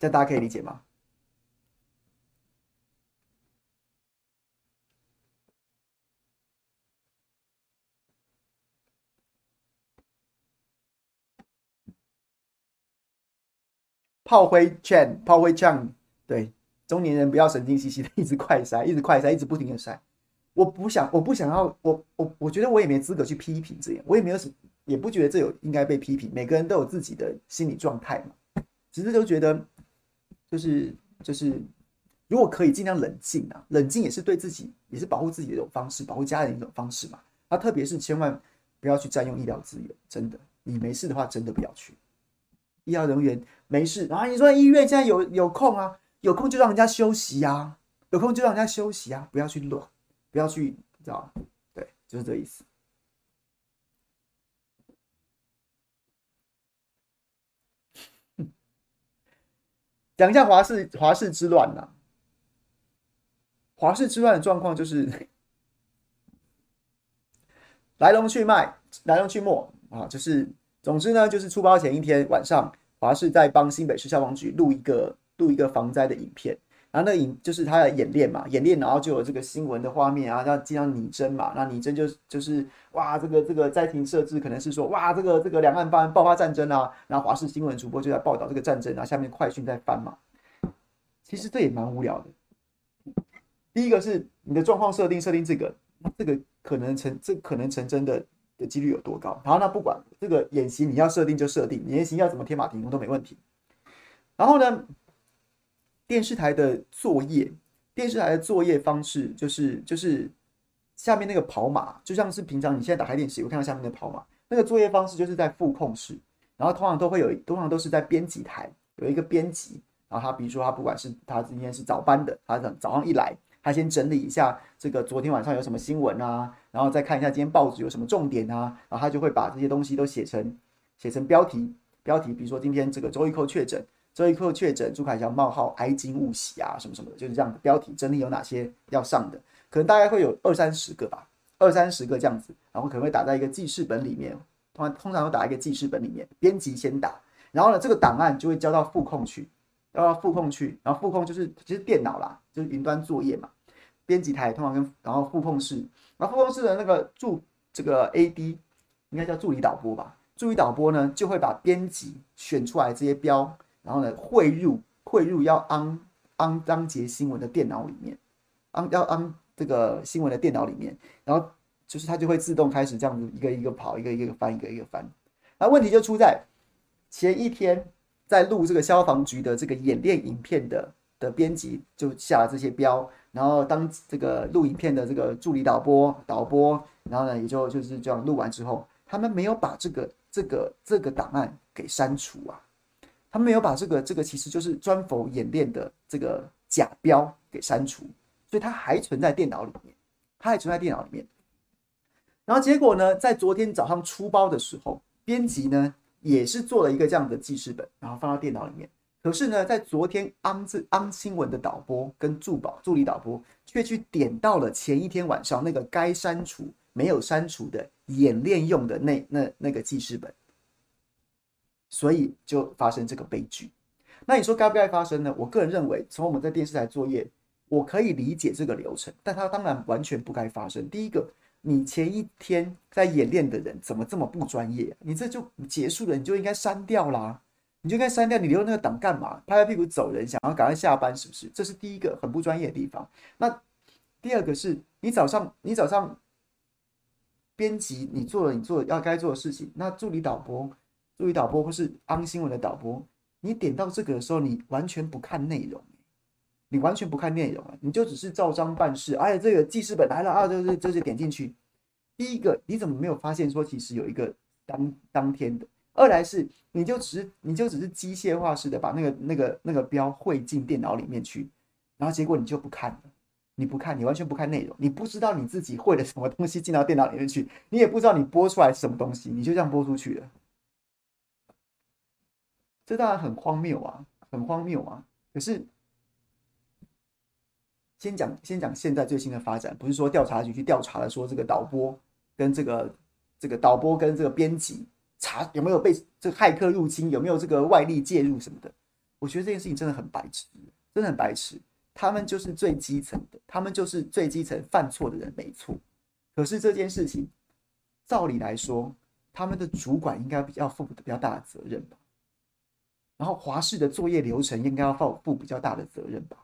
这大家可以理解吗？炮灰劝，炮灰劝，对，中年人不要神经兮兮的，一直快塞，一直快塞，一直不停的塞。我不想，我不想要，我我我觉得我也没资格去批评这样，我也没有什，也不觉得这有应该被批评。每个人都有自己的心理状态嘛，只是都觉得，就是就是，如果可以尽量冷静啊，冷静也是对自己，也是保护自己的一种方式，保护家人一种方式嘛。啊，特别是千万不要去占用医疗资源，真的，你没事的话，真的不要去。医疗人员没事啊？你说医院现在有有空啊？有空就让人家休息啊！有空就让人家休息啊！不要去乱，不要去，知道吧？对，就是这意思。讲一下华氏华氏之乱呐。华氏之乱的状况就是 来龙去脉，来龙去脉啊，就是总之呢，就是出包前一天晚上。华视在帮新北市消防局录一个录一个防灾的影片。然后那影就是他的演练嘛，演练然后就有这个新闻的画面啊，要经常拟真嘛，那拟真就就是哇，这个这个灾情设置可能是说哇，这个这个两岸发爆发战争啊，然后华视新闻主播就在报道这个战争啊，下面快讯在翻嘛，其实这也蛮无聊的。第一个是你的状况设定设定这个，这个可能成这可能成真的的几率有多高？好，那不管这个演习你要设定就设定，演习要怎么天马行空都没问题。然后呢？电视台的作业，电视台的作业方式就是就是下面那个跑马，就像是平常你现在打开电视，我看到下面的跑马，那个作业方式就是在副控室，然后通常都会有，通常都是在编辑台有一个编辑，然后他比如说他不管是他今天是早班的，他早上一来，他先整理一下这个昨天晚上有什么新闻啊，然后再看一下今天报纸有什么重点啊，然后他就会把这些东西都写成写成标题，标题比如说今天这个周一扣确诊。周一扣确诊，朱凯翔冒号哀矜勿喜啊，什么什么的，就是这样的标题。整理有哪些要上的？可能大概会有二三十个吧，二三十个这样子，然后可能会打在一个记事本里面。通常通常都打一个记事本里面，编辑先打，然后呢，这个档案就会交到副控去，交到副控去，然后副控就是其实电脑啦，就是云端作业嘛。编辑台通常跟然后副控室，然后副控室的那个助这个 AD 应该叫助理导播吧？助理导播呢就会把编辑选出来这些标。然后呢，汇入汇入要安安当节新闻的电脑里面，安要安这个新闻的电脑里面，然后就是它就会自动开始这样子一个一个跑，一个一个翻，一个一个翻。那问题就出在前一天在录这个消防局的这个演练影片的的编辑就下了这些标，然后当这个录影片的这个助理导播导播，然后呢也就就是这样录完之后，他们没有把这个这个这个档案给删除啊。他们没有把这个这个其实就是专否演练的这个假标给删除，所以它还存在电脑里面，它还存在电脑里面。然后结果呢，在昨天早上出包的时候，编辑呢也是做了一个这样的记事本，然后放到电脑里面。可是呢，在昨天安字安新闻的导播跟助保助理导播却去点到了前一天晚上那个该删除没有删除的演练用的那那那个记事本。所以就发生这个悲剧。那你说该不该发生呢？我个人认为，从我们在电视台作业，我可以理解这个流程，但它当然完全不该发生。第一个，你前一天在演练的人怎么这么不专业？你这就结束了，你就应该删掉啦，你就该删掉，你留那个档干嘛？拍拍屁股走人，想要赶快下班，是不是？这是第一个很不专业的地方。那第二个是你早上你早上编辑你做了你做要该做的事情，那助理导播。助理导播或是安新闻的导播，你点到这个的时候，你完全不看内容，你完全不看内容啊，你就只是照章办事。哎，这个记事本来了啊，这这这就点进去。第一个，你怎么没有发现说其实有一个当当天的？二来是你就只是你就只是机械化式的把那个那个那个标汇进电脑里面去，然后结果你就不看了，你不看，你完全不看内容，你不知道你自己汇了什么东西进到电脑里面去，你也不知道你播出来什么东西，你就这样播出去了。这当然很荒谬啊，很荒谬啊！可是，先讲先讲现在最新的发展，不是说调查局去调查了，说这个导播跟这个这个导播跟这个编辑查有没有被这骇客入侵，有没有这个外力介入什么的？我觉得这件事情真的很白痴，真的很白痴。他们就是最基层的，他们就是最基层犯错的人，没错。可是这件事情，照理来说，他们的主管应该比较负比较大的责任吧？然后华视的作业流程应该要负负比较大的责任吧？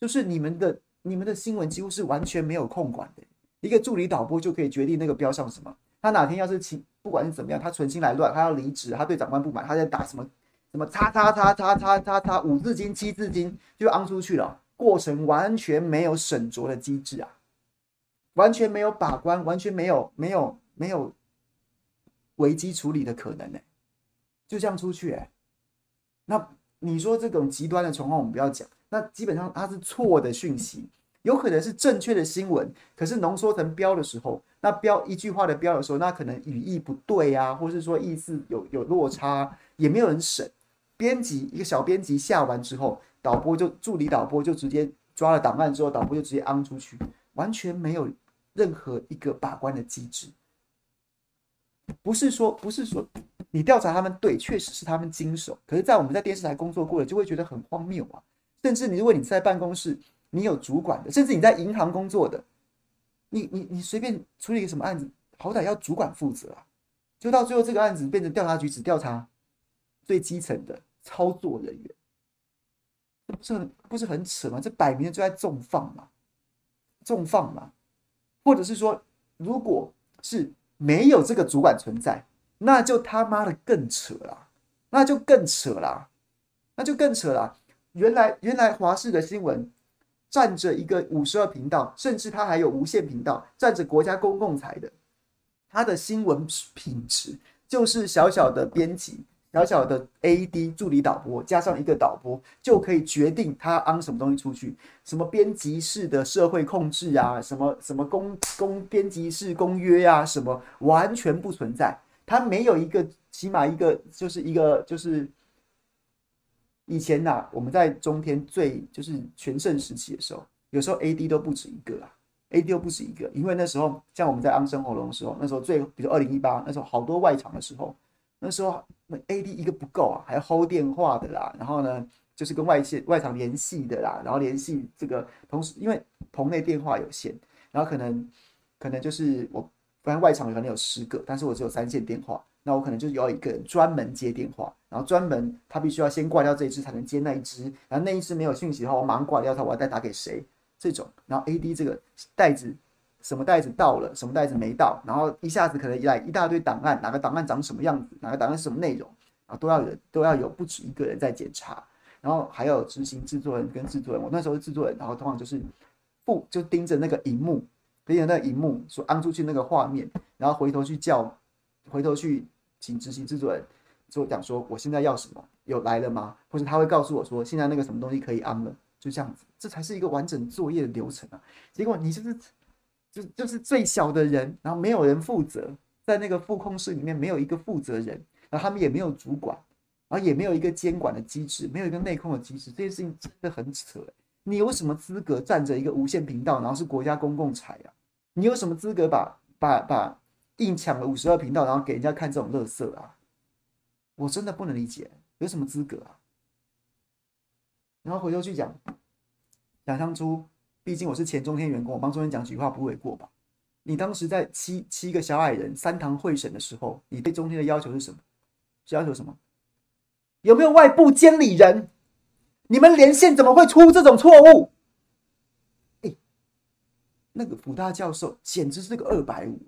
就是你们的你们的新闻几乎是完全没有控管的，一个助理导播就可以决定那个标上什么。他哪天要是请不管是怎么样，他存心来乱，他要离职，他对长官不满，他在打什么什么叉叉叉叉叉叉叉五字经七字经就昂出去了，过程完全没有审酌的机制啊，完全没有把关，完全没有没有没有危机处理的可能呢，就这样出去哎。那你说这种极端的情况，我们不要讲。那基本上它是错的讯息，有可能是正确的新闻，可是浓缩成标的时候，那标一句话的标的时候，那可能语义不对啊，或是说意思有有落差，也没有人审。编辑一个小编辑下完之后，导播就助理导播就直接抓了档案之后，导播就直接安出去，完全没有任何一个把关的机制。不是说不是说你调查他们对，确实是他们经手，可是，在我们在电视台工作过了，就会觉得很荒谬啊。甚至你如果你在办公室，你有主管的，甚至你在银行工作的，你你你随便处理一个什么案子，好歹要主管负责啊。就到最后，这个案子变成调查局只调查最基层的操作人员，这不是很不是很扯吗？这摆明了就在纵放嘛，纵放嘛。或者是说，如果是没有这个主管存在，那就他妈的更扯了，那就更扯了，那就更扯了。原来原来华视的新闻占着一个五十二频道，甚至它还有无线频道，占着国家公共财的。它的新闻品质就是小小的编辑、小小的 AD 助理导播加上一个导播就可以决定他安什么东西出去，什么编辑室的社会控制啊，什么什么公公编辑室公约啊，什么完全不存在。他没有一个，起码一个就是一个就是以前呐、我们在中天最就是全盛时期的时候，有时候 AD 都不止一个啊。AD 又不止一个，因为那时候像我们在安生喉咙的时候，那时候最比如二零一八那时候好多外场的时候，那时候那 AD 一个不够啊，还要 hold 电话的啦，然后呢就是跟外线外场联系的啦，然后联系这个同时因为棚内电话有限，然后可能可能就是我反正外场可能有十个，但是我只有三线电话，那我可能就要一个人专门接电话，然后专门他必须要先挂掉这一只才能接那一只，然后那一只没有讯息的话，我马上挂掉它，我要再打给谁？这种，然后 A D 这个袋子，什么袋子到了，什么袋子没到，然后一下子可能来一大堆档案，哪个档案长什么样子，哪个档案什么内容，啊，都要有都要有不止一个人在检查，然后还有执行制作人跟制作人，我那时候是制作人，然后通常就是不就盯着那个荧幕，盯着那个荧幕说按出去那个画面，然后回头去叫，回头去请执行制作人就讲说我现在要什么，有来了吗？或者他会告诉我说现在那个什么东西可以安了。就这样子，这才是一个完整作业的流程啊！结果你就是，就就是最小的人，然后没有人负责，在那个副控室里面没有一个负责人，然后他们也没有主管，然后也没有一个监管的机制，没有一个内控的机制，这件事情真的很扯。你有什么资格站着一个无线频道，然后是国家公共财啊？你有什么资格把把把硬抢了五十二频道，然后给人家看这种乐色啊？我真的不能理解，有什么资格啊？然后回头去讲，讲当初，毕竟我是前中天员工，我帮中天讲几句话不为过吧？你当时在七七个小矮人三堂会审的时候，你对中天的要求是什么？是要求什么？有没有外部监理人？你们连线怎么会出这种错误？哎，那个辅大教授简直是个二百五。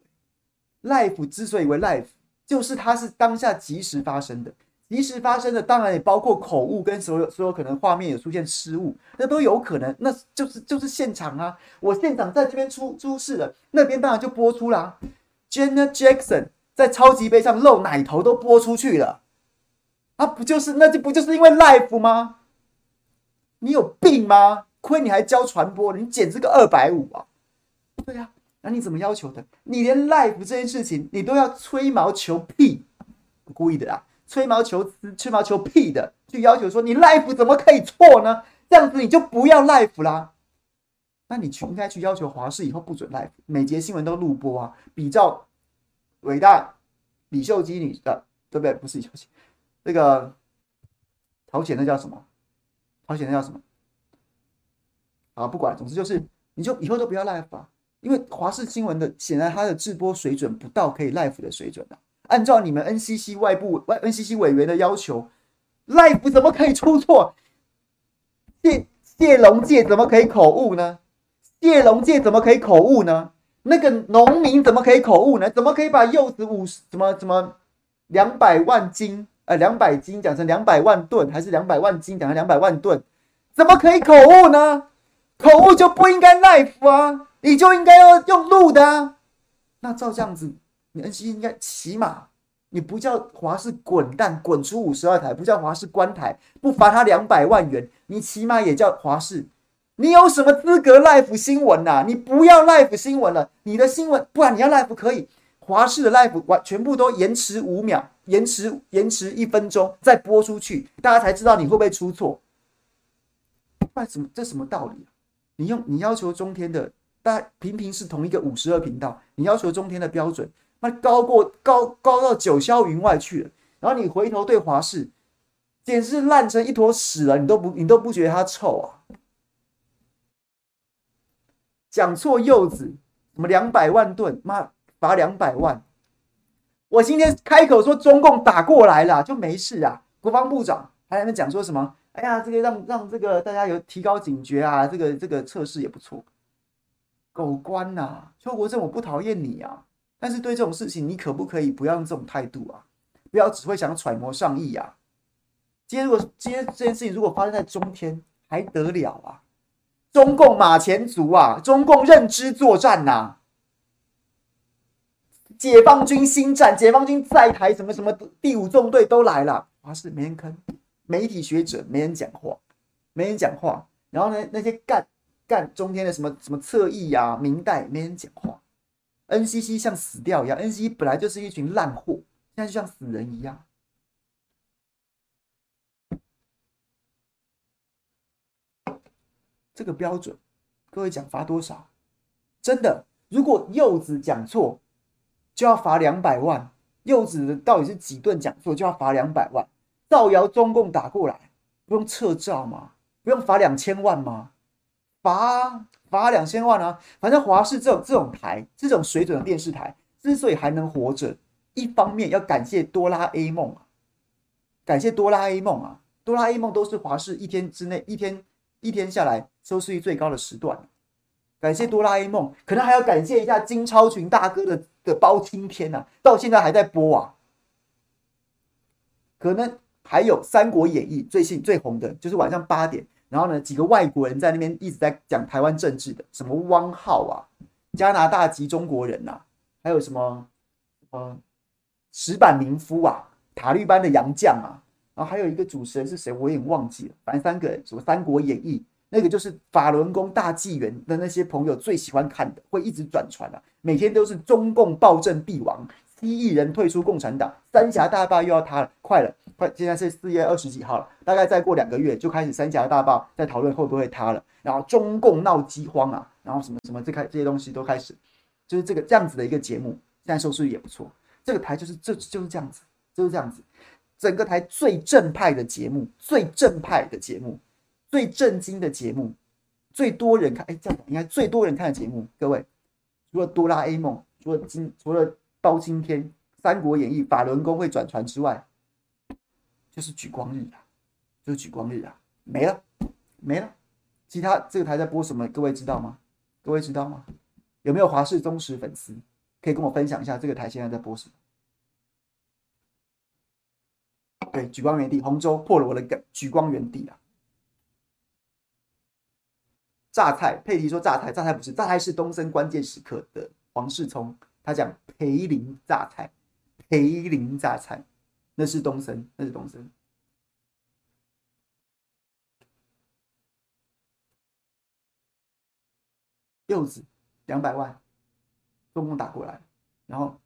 Life 之所以为 Life，就是它是当下即时发生的。即时发生的，当然也包括口误跟所有所有可能画面有出现失误，那都有可能，那就是就是现场啊，我现场在这边出出事了，那边当然就播出啦。Janet Jackson 在超级杯上露奶头都播出去了，啊，不就是那就不就是因为 Life 吗？你有病吗？亏你还教传播，你简直个二百五啊！对呀、那你怎么要求的？你连 live 这件事情你都要吹毛求屁，故意的啦。吹毛求疵、吹毛求屁的，去要求说你 live 怎么可以错呢？这样子你就不要 live 啦。那你去应该去要求华视以后不准 live，每节新闻都录播啊。比较伟大李秀基女的，对不对？不是李秀基，那个朝鲜那叫什么？朝鲜那叫什么？啊，不管，总之就是你就以后都不要 live 吧，因为华视新闻的显然它的制播水准不到可以 live 的水准的。按照你们 NCC 外部外 NCC 委员的要求，Live 怎么可以出错？谢谢龙介怎么可以口误呢？谢龙介怎么可以口误呢？那个农民怎么可以口误呢？怎么可以把柚子五十怎么怎么两百万斤呃两百斤讲成两百万吨，还是两百万斤讲成两百万吨？怎么可以口误呢？口误就不应该 Live 啊，你就应该要用录的啊。那照这样子。你 NC 应该起码，你不叫华视滚蛋滚出五十二台，不叫华视关台，不罚他两百万元，你起码也叫华视。你有什么资格 live 新闻呐、啊？你不要 live 新闻了，你的新闻不然你要 live 可以，华视的 live 完全部都延迟五秒，延迟延迟一分钟再播出去，大家才知道你会不会出错。不然什么这什么道理？你用你要求中天的，大家平平是同一个五十二频道，你要求中天的标准，那高过高高到九霄云外去了。然后你回头对华视，简直是烂成一坨屎了，你都不你都不觉得它臭啊？讲错柚子，什么两百万吨，妈罚两百万。我今天开口说中共打过来了就没事啊，国防部长还在那讲说什么？哎呀，这个让让这个大家有提高警觉啊，这个这个测试也不错。狗官呐、邱国正，我不讨厌你啊，但是对这种事情，你可不可以不要用这种态度啊？不要只会想揣摩上意啊。今天如果今天这件事情如果发生在中天，还得了啊？中共马前卒啊，中共认知作战呐、解放军心战，解放军在台，什么什么第五纵队都来了，华视没人吭，媒体学者没人讲话，没人讲话。然后呢，那些干干中天的什么什么侧翼呀、明代没人讲话。NCC 像死掉一样，NCC 本来就是一群烂货，现在就像死人一样。这个标准，各位讲罚多少？真的，如果柚子讲错。就要罚两百万，柚子到底是几顿讲错就要罚两百万？造谣中共打过来，不用撤照吗？不用罚两千万吗？罚罚两千万啊！反正华视这种这种台，这种水准的电视台，之所以还能活着，一方面要感谢哆啦 A 梦，感谢哆啦 A 梦啊，哆啦 A 梦都是华视一天之内一天一天下来收视率最高的时段。感谢哆啦 A 梦，可能还要感谢一下金超群大哥的的包青天呐、啊，到现在还在播啊。可能还有《三国演义》最新最红的就是晚上八点，然后呢，几个外国人在那边一直在讲台湾政治的，什么汪浩啊，加拿大籍中国人呐、啊，还有什么呃石板民夫啊，塔利班的洋将啊，然后还有一个主持人是谁，我有点忘记了，反正三个人，什么《三国演义》。那个就是法轮功大纪元的那些朋友最喜欢看的，会一直转传啊。每天都是中共暴政必亡，一亿人退出共产党，三峡大坝又要塌了，快了，快！现在是四月二十几号了，大概再过两个月就开始三峡大坝在讨论会不会塌了。然后中共闹饥荒啊，然后什么什么这开这些东西都开始，就是这个这样子的一个节目，现在收视率也不错。这个台就是这就是这样子，就是这样子，整个台最正派的节目，最正派的节目。最震惊的节目，最多人看，哎，这样应该最多人看的节目，各位，除了哆啦 A 梦，除了金，除了包青天，三国演义，法轮功会转传之外，就是莒光日啊，就是莒光日啊，没了，没了。其他这个台在播什么？各位知道吗？各位知道吗？有没有华视忠实粉丝可以跟我分享一下这个台现在在播什么？对，莒光原地，洪州破了我的梗，莒光原地啊。榨菜，佩奇说榨菜，榨菜不是，榨菜是东森关键时刻的黄世聪，他讲培林榨菜，培林榨菜，那是东森，那是东森。柚子两百万，中共打过来，然后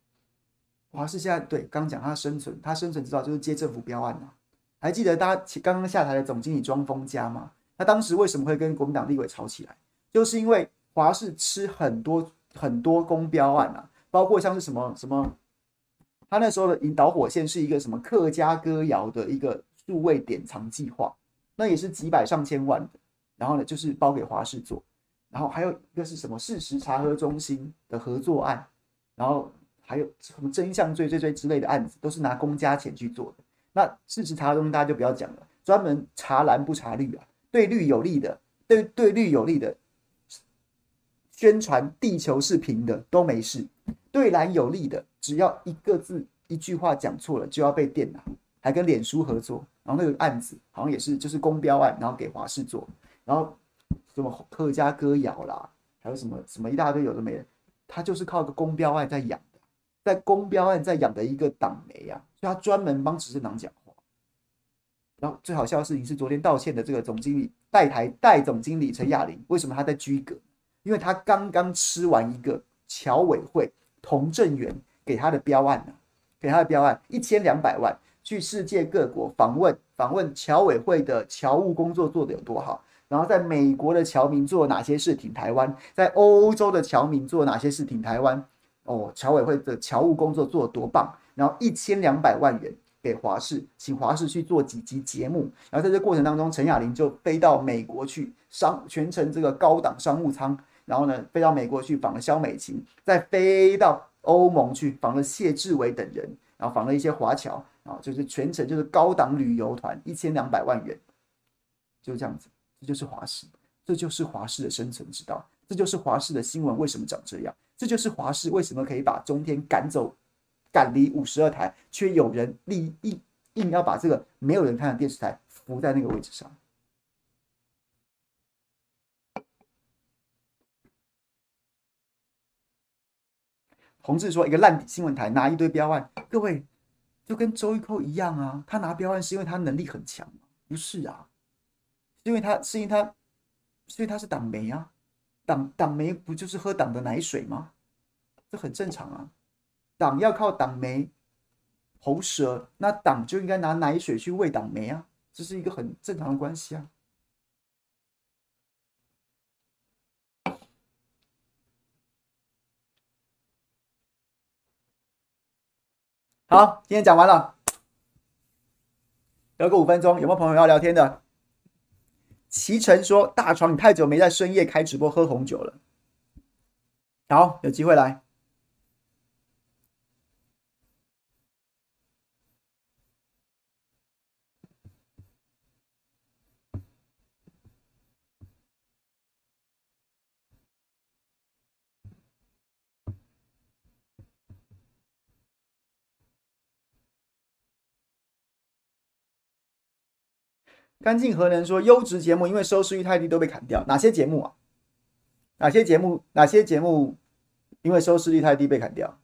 华视现在对刚讲他生存，他生存之道就是接政府标案啊，还记得大家刚刚下台的总经理庄丰家吗？他当时为什么会跟国民党立委吵起来？就是因为华视吃很多很多公标案啊，包括像是什么什么，他那时候的引导火线是一个什么客家歌谣的一个数位典藏计划，那也是几百上千万的。然后呢，就是包给华视做。然后还有一个是什么事实查核中心的合作案，然后还有什么真相追追追之类的案子，都是拿公家钱去做的。那事实查核中心大家就不要讲了，专门查蓝不查绿啊。对绿有利的，对对绿有利的宣传，地球是平的都没事；对蓝有利的，只要一个字、一句话讲错了，就要被电了。还跟脸书合作，然后那个案子好像也是就是公标案，然后给华视做，然后什么客家歌谣啦，还有什么什么一大堆有的没的，他就是靠个公标案在养的，在公标案在养的一个党媒啊，所以他专门帮执政党讲话。然后最好笑的事情是，昨天道歉的这个总经理代台代总经理陈亚玲，为什么他在居格？因为他刚刚吃完一个侨委会童振源给他的标案呢，给他的标案一千两百万，去世界各国访问访问侨委会的侨务工作做得有多好，然后在美国的侨民做哪些事挺台湾，在欧洲的侨民做哪些事挺台湾。哦，侨委会的侨务工作做得多棒，然后一千两百万元给华视，请华视去做几集节目，然后在这过程当中，陈雅玲就飞到美国去商全程这个高档商务舱，然后呢飞到美国去访了萧美琴，再飞到欧盟去访了谢志伟等人，然后访了一些华侨，啊，就是全程就是高档旅游团，一千两百万元，就这样子，这就是华视，这就是华视的生存之道，这就是华视的新闻为什么长这样。这就是华视为什么可以把中天赶走，赶离五十二台，却有人立硬硬要把这个没有人看的电视台扶在那个位置上。洪志说：“一个烂新闻台拿一堆标案，各位就跟周玉蔻一样啊，他拿标案是因为他能力很强，不是啊？是因为他是因为他，所以他是党媒啊。”党党媒不就是喝党的奶水吗？这很正常啊。党要靠党媒喉舌，那党就应该拿奶水去喂党媒啊，这是一个很正常的关系啊。好，今天讲完了，聊个五分钟，有没有朋友要聊天的？齐晨说：“大床，你太久没在深夜开直播喝红酒了。好，有机会来。”干净何能说优质节目因为收视率太低都被砍掉？哪些节目啊？哪些节目？哪些节目因为收视率太低被砍掉？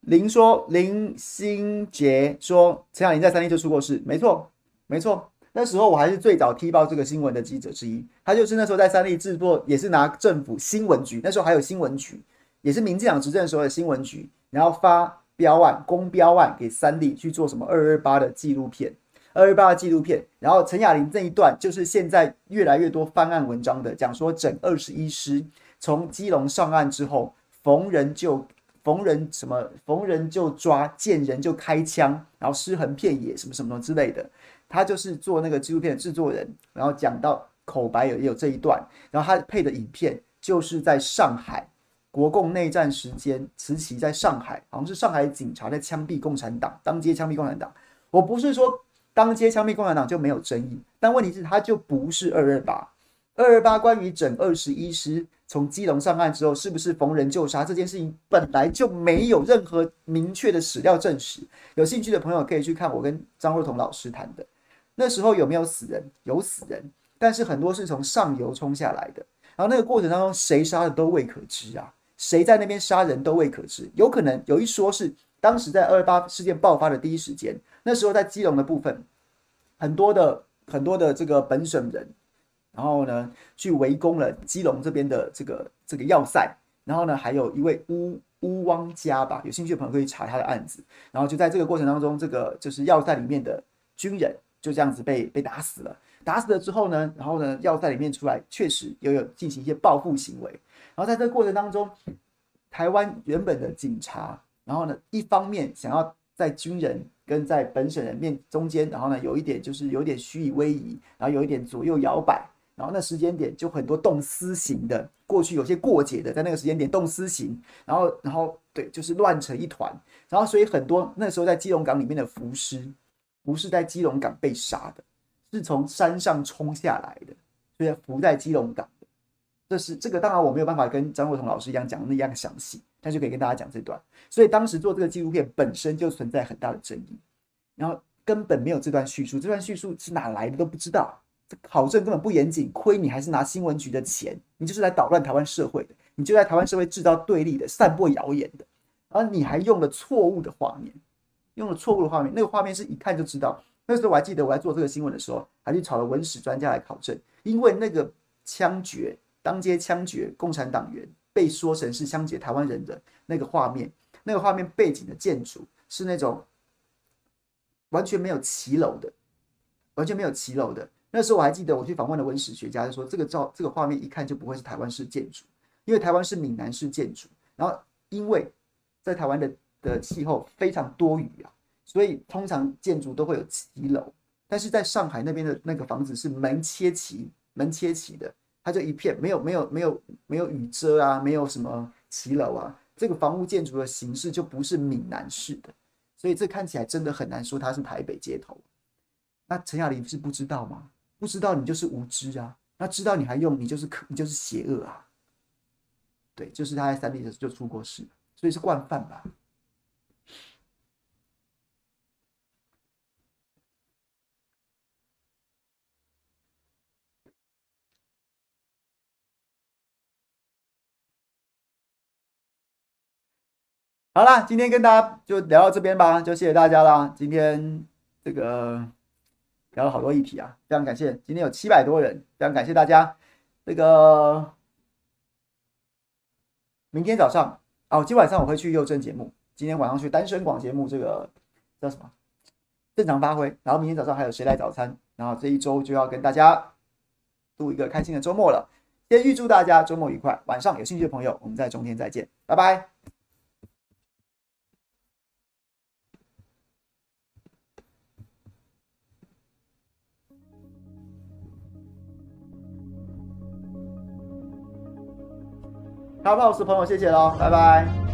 林说林心杰说陈雅玲在三立就出过事，没错没错，那时候我还是最早踢爆这个新闻的记者之一，他就是那时候在三立制作，也是拿政府新闻局，那时候还有新闻局，也是民进党执政时候的新闻局。然后发标案，公标案给三立去做什么二二八的纪录片，二二八的纪录片。然后陈雅玲这一段就是现在越来越多翻案文章的，讲说整二十一师从基隆上岸之后，逢人就逢人什么逢人就抓，见人就开枪，然后尸横遍野什么什么之类的。他就是做那个纪录片的制作人，然后讲到口白有也有这一段，然后他配的影片就是在上海。国共内战时间，慈禧在上海，好像是上海警察在枪毙共产党，当街枪毙共产党。我不是说当街枪毙共产党就没有争议，但问题是它就不是二二八。二二八关于整二十一师从基隆上岸之后，是不是逢人就杀这件事情，本来就没有任何明确的史料证实。有兴趣的朋友可以去看我跟张若彤老师谈的，那时候有没有死人？有死人，但是很多是从上游冲下来的，然后那个过程当中谁杀的都未可知啊。谁在那边杀人都未可知，有可能有一说是当时在二二八事件爆发的第一时间，那时候在基隆的部分，很多的很多的这个本省人，然后呢去围攻了基隆这边的这个这个要塞，然后呢还有一位乌乌汪家吧，有兴趣的朋友可以查他的案子，然后就在这个过程当中，这个就是要塞里面的军人就这样子被被打死了，打死了之后呢，然后呢要塞里面出来确实又有进行一些报复行为。然后在这过程当中，台湾原本的警察，然后呢，一方面想要在军人跟在本省人面中间，然后呢，有一点就是有点虚以威仪，然后有一点左右摇摆，然后那时间点就很多动私刑的，过去有些过节的，在那个时间点动私刑，然后然后对，就是乱成一团，然后所以很多那时候在基隆港里面的浮尸，不是在基隆港被杀的，是从山上冲下来的，所以浮在基隆港。这是这个，当然我没有办法跟张若彤老师一样讲的那样详细，但是可以跟大家讲这段。所以当时做这个纪录片本身就存在很大的争议，然后根本没有这段叙述，这段叙述是哪来的都不知道，这考证根本不严谨，亏你还是拿新闻局的钱，你就是来捣乱台湾社会的，你就在台湾社会制造对立的，散播谣言的，而你还用了错误的画面，用了错误的画面，那个画面是一看就知道。那时候我还记得我在做这个新闻的时候，还去找了文史专家来考证，因为那个枪决。当街枪决共产党员，被说成是枪决台湾人的那个画面，那个画面背景的建筑是那种完全没有骑楼的，完全没有骑楼的。那时候我还记得我去访问的文史学家就说，这个照这个画面一看就不会是台湾式建筑，因为台湾是闽南式建筑，然后因为在台湾的的气候非常多雨啊，所以通常建筑都会有骑楼。但是在上海那边的那个房子是门切齐，门切齐的，它就一片没有没有没有没有雨遮啊，没有什么骑楼啊，这个房屋建筑的形式就不是闽南式的，所以这看起来真的很难说它是台北街头。那陈雅玲是不知道吗？不知道你就是无知啊，那知道你还用，你就是可你就是邪恶啊。对，就是他在三立的时候就出过事，所以是惯犯吧。好啦，今天跟大家就聊到这边吧，就谢谢大家啦。今天这个聊了好多议题啊，非常感谢。今天有七百多人，非常感谢大家。这个明天早上哦，今晚上我会去佑正节目，今天晚上去单身广节目，这个叫什么？正常发挥。然后明天早上还有谁来早餐？然后这一周就要跟大家度一个开心的周末了。先预祝大家周末愉快，晚上有兴趣的朋友，我们在中天再见，拜拜。Hello，我是朋友，谢谢喽，拜拜。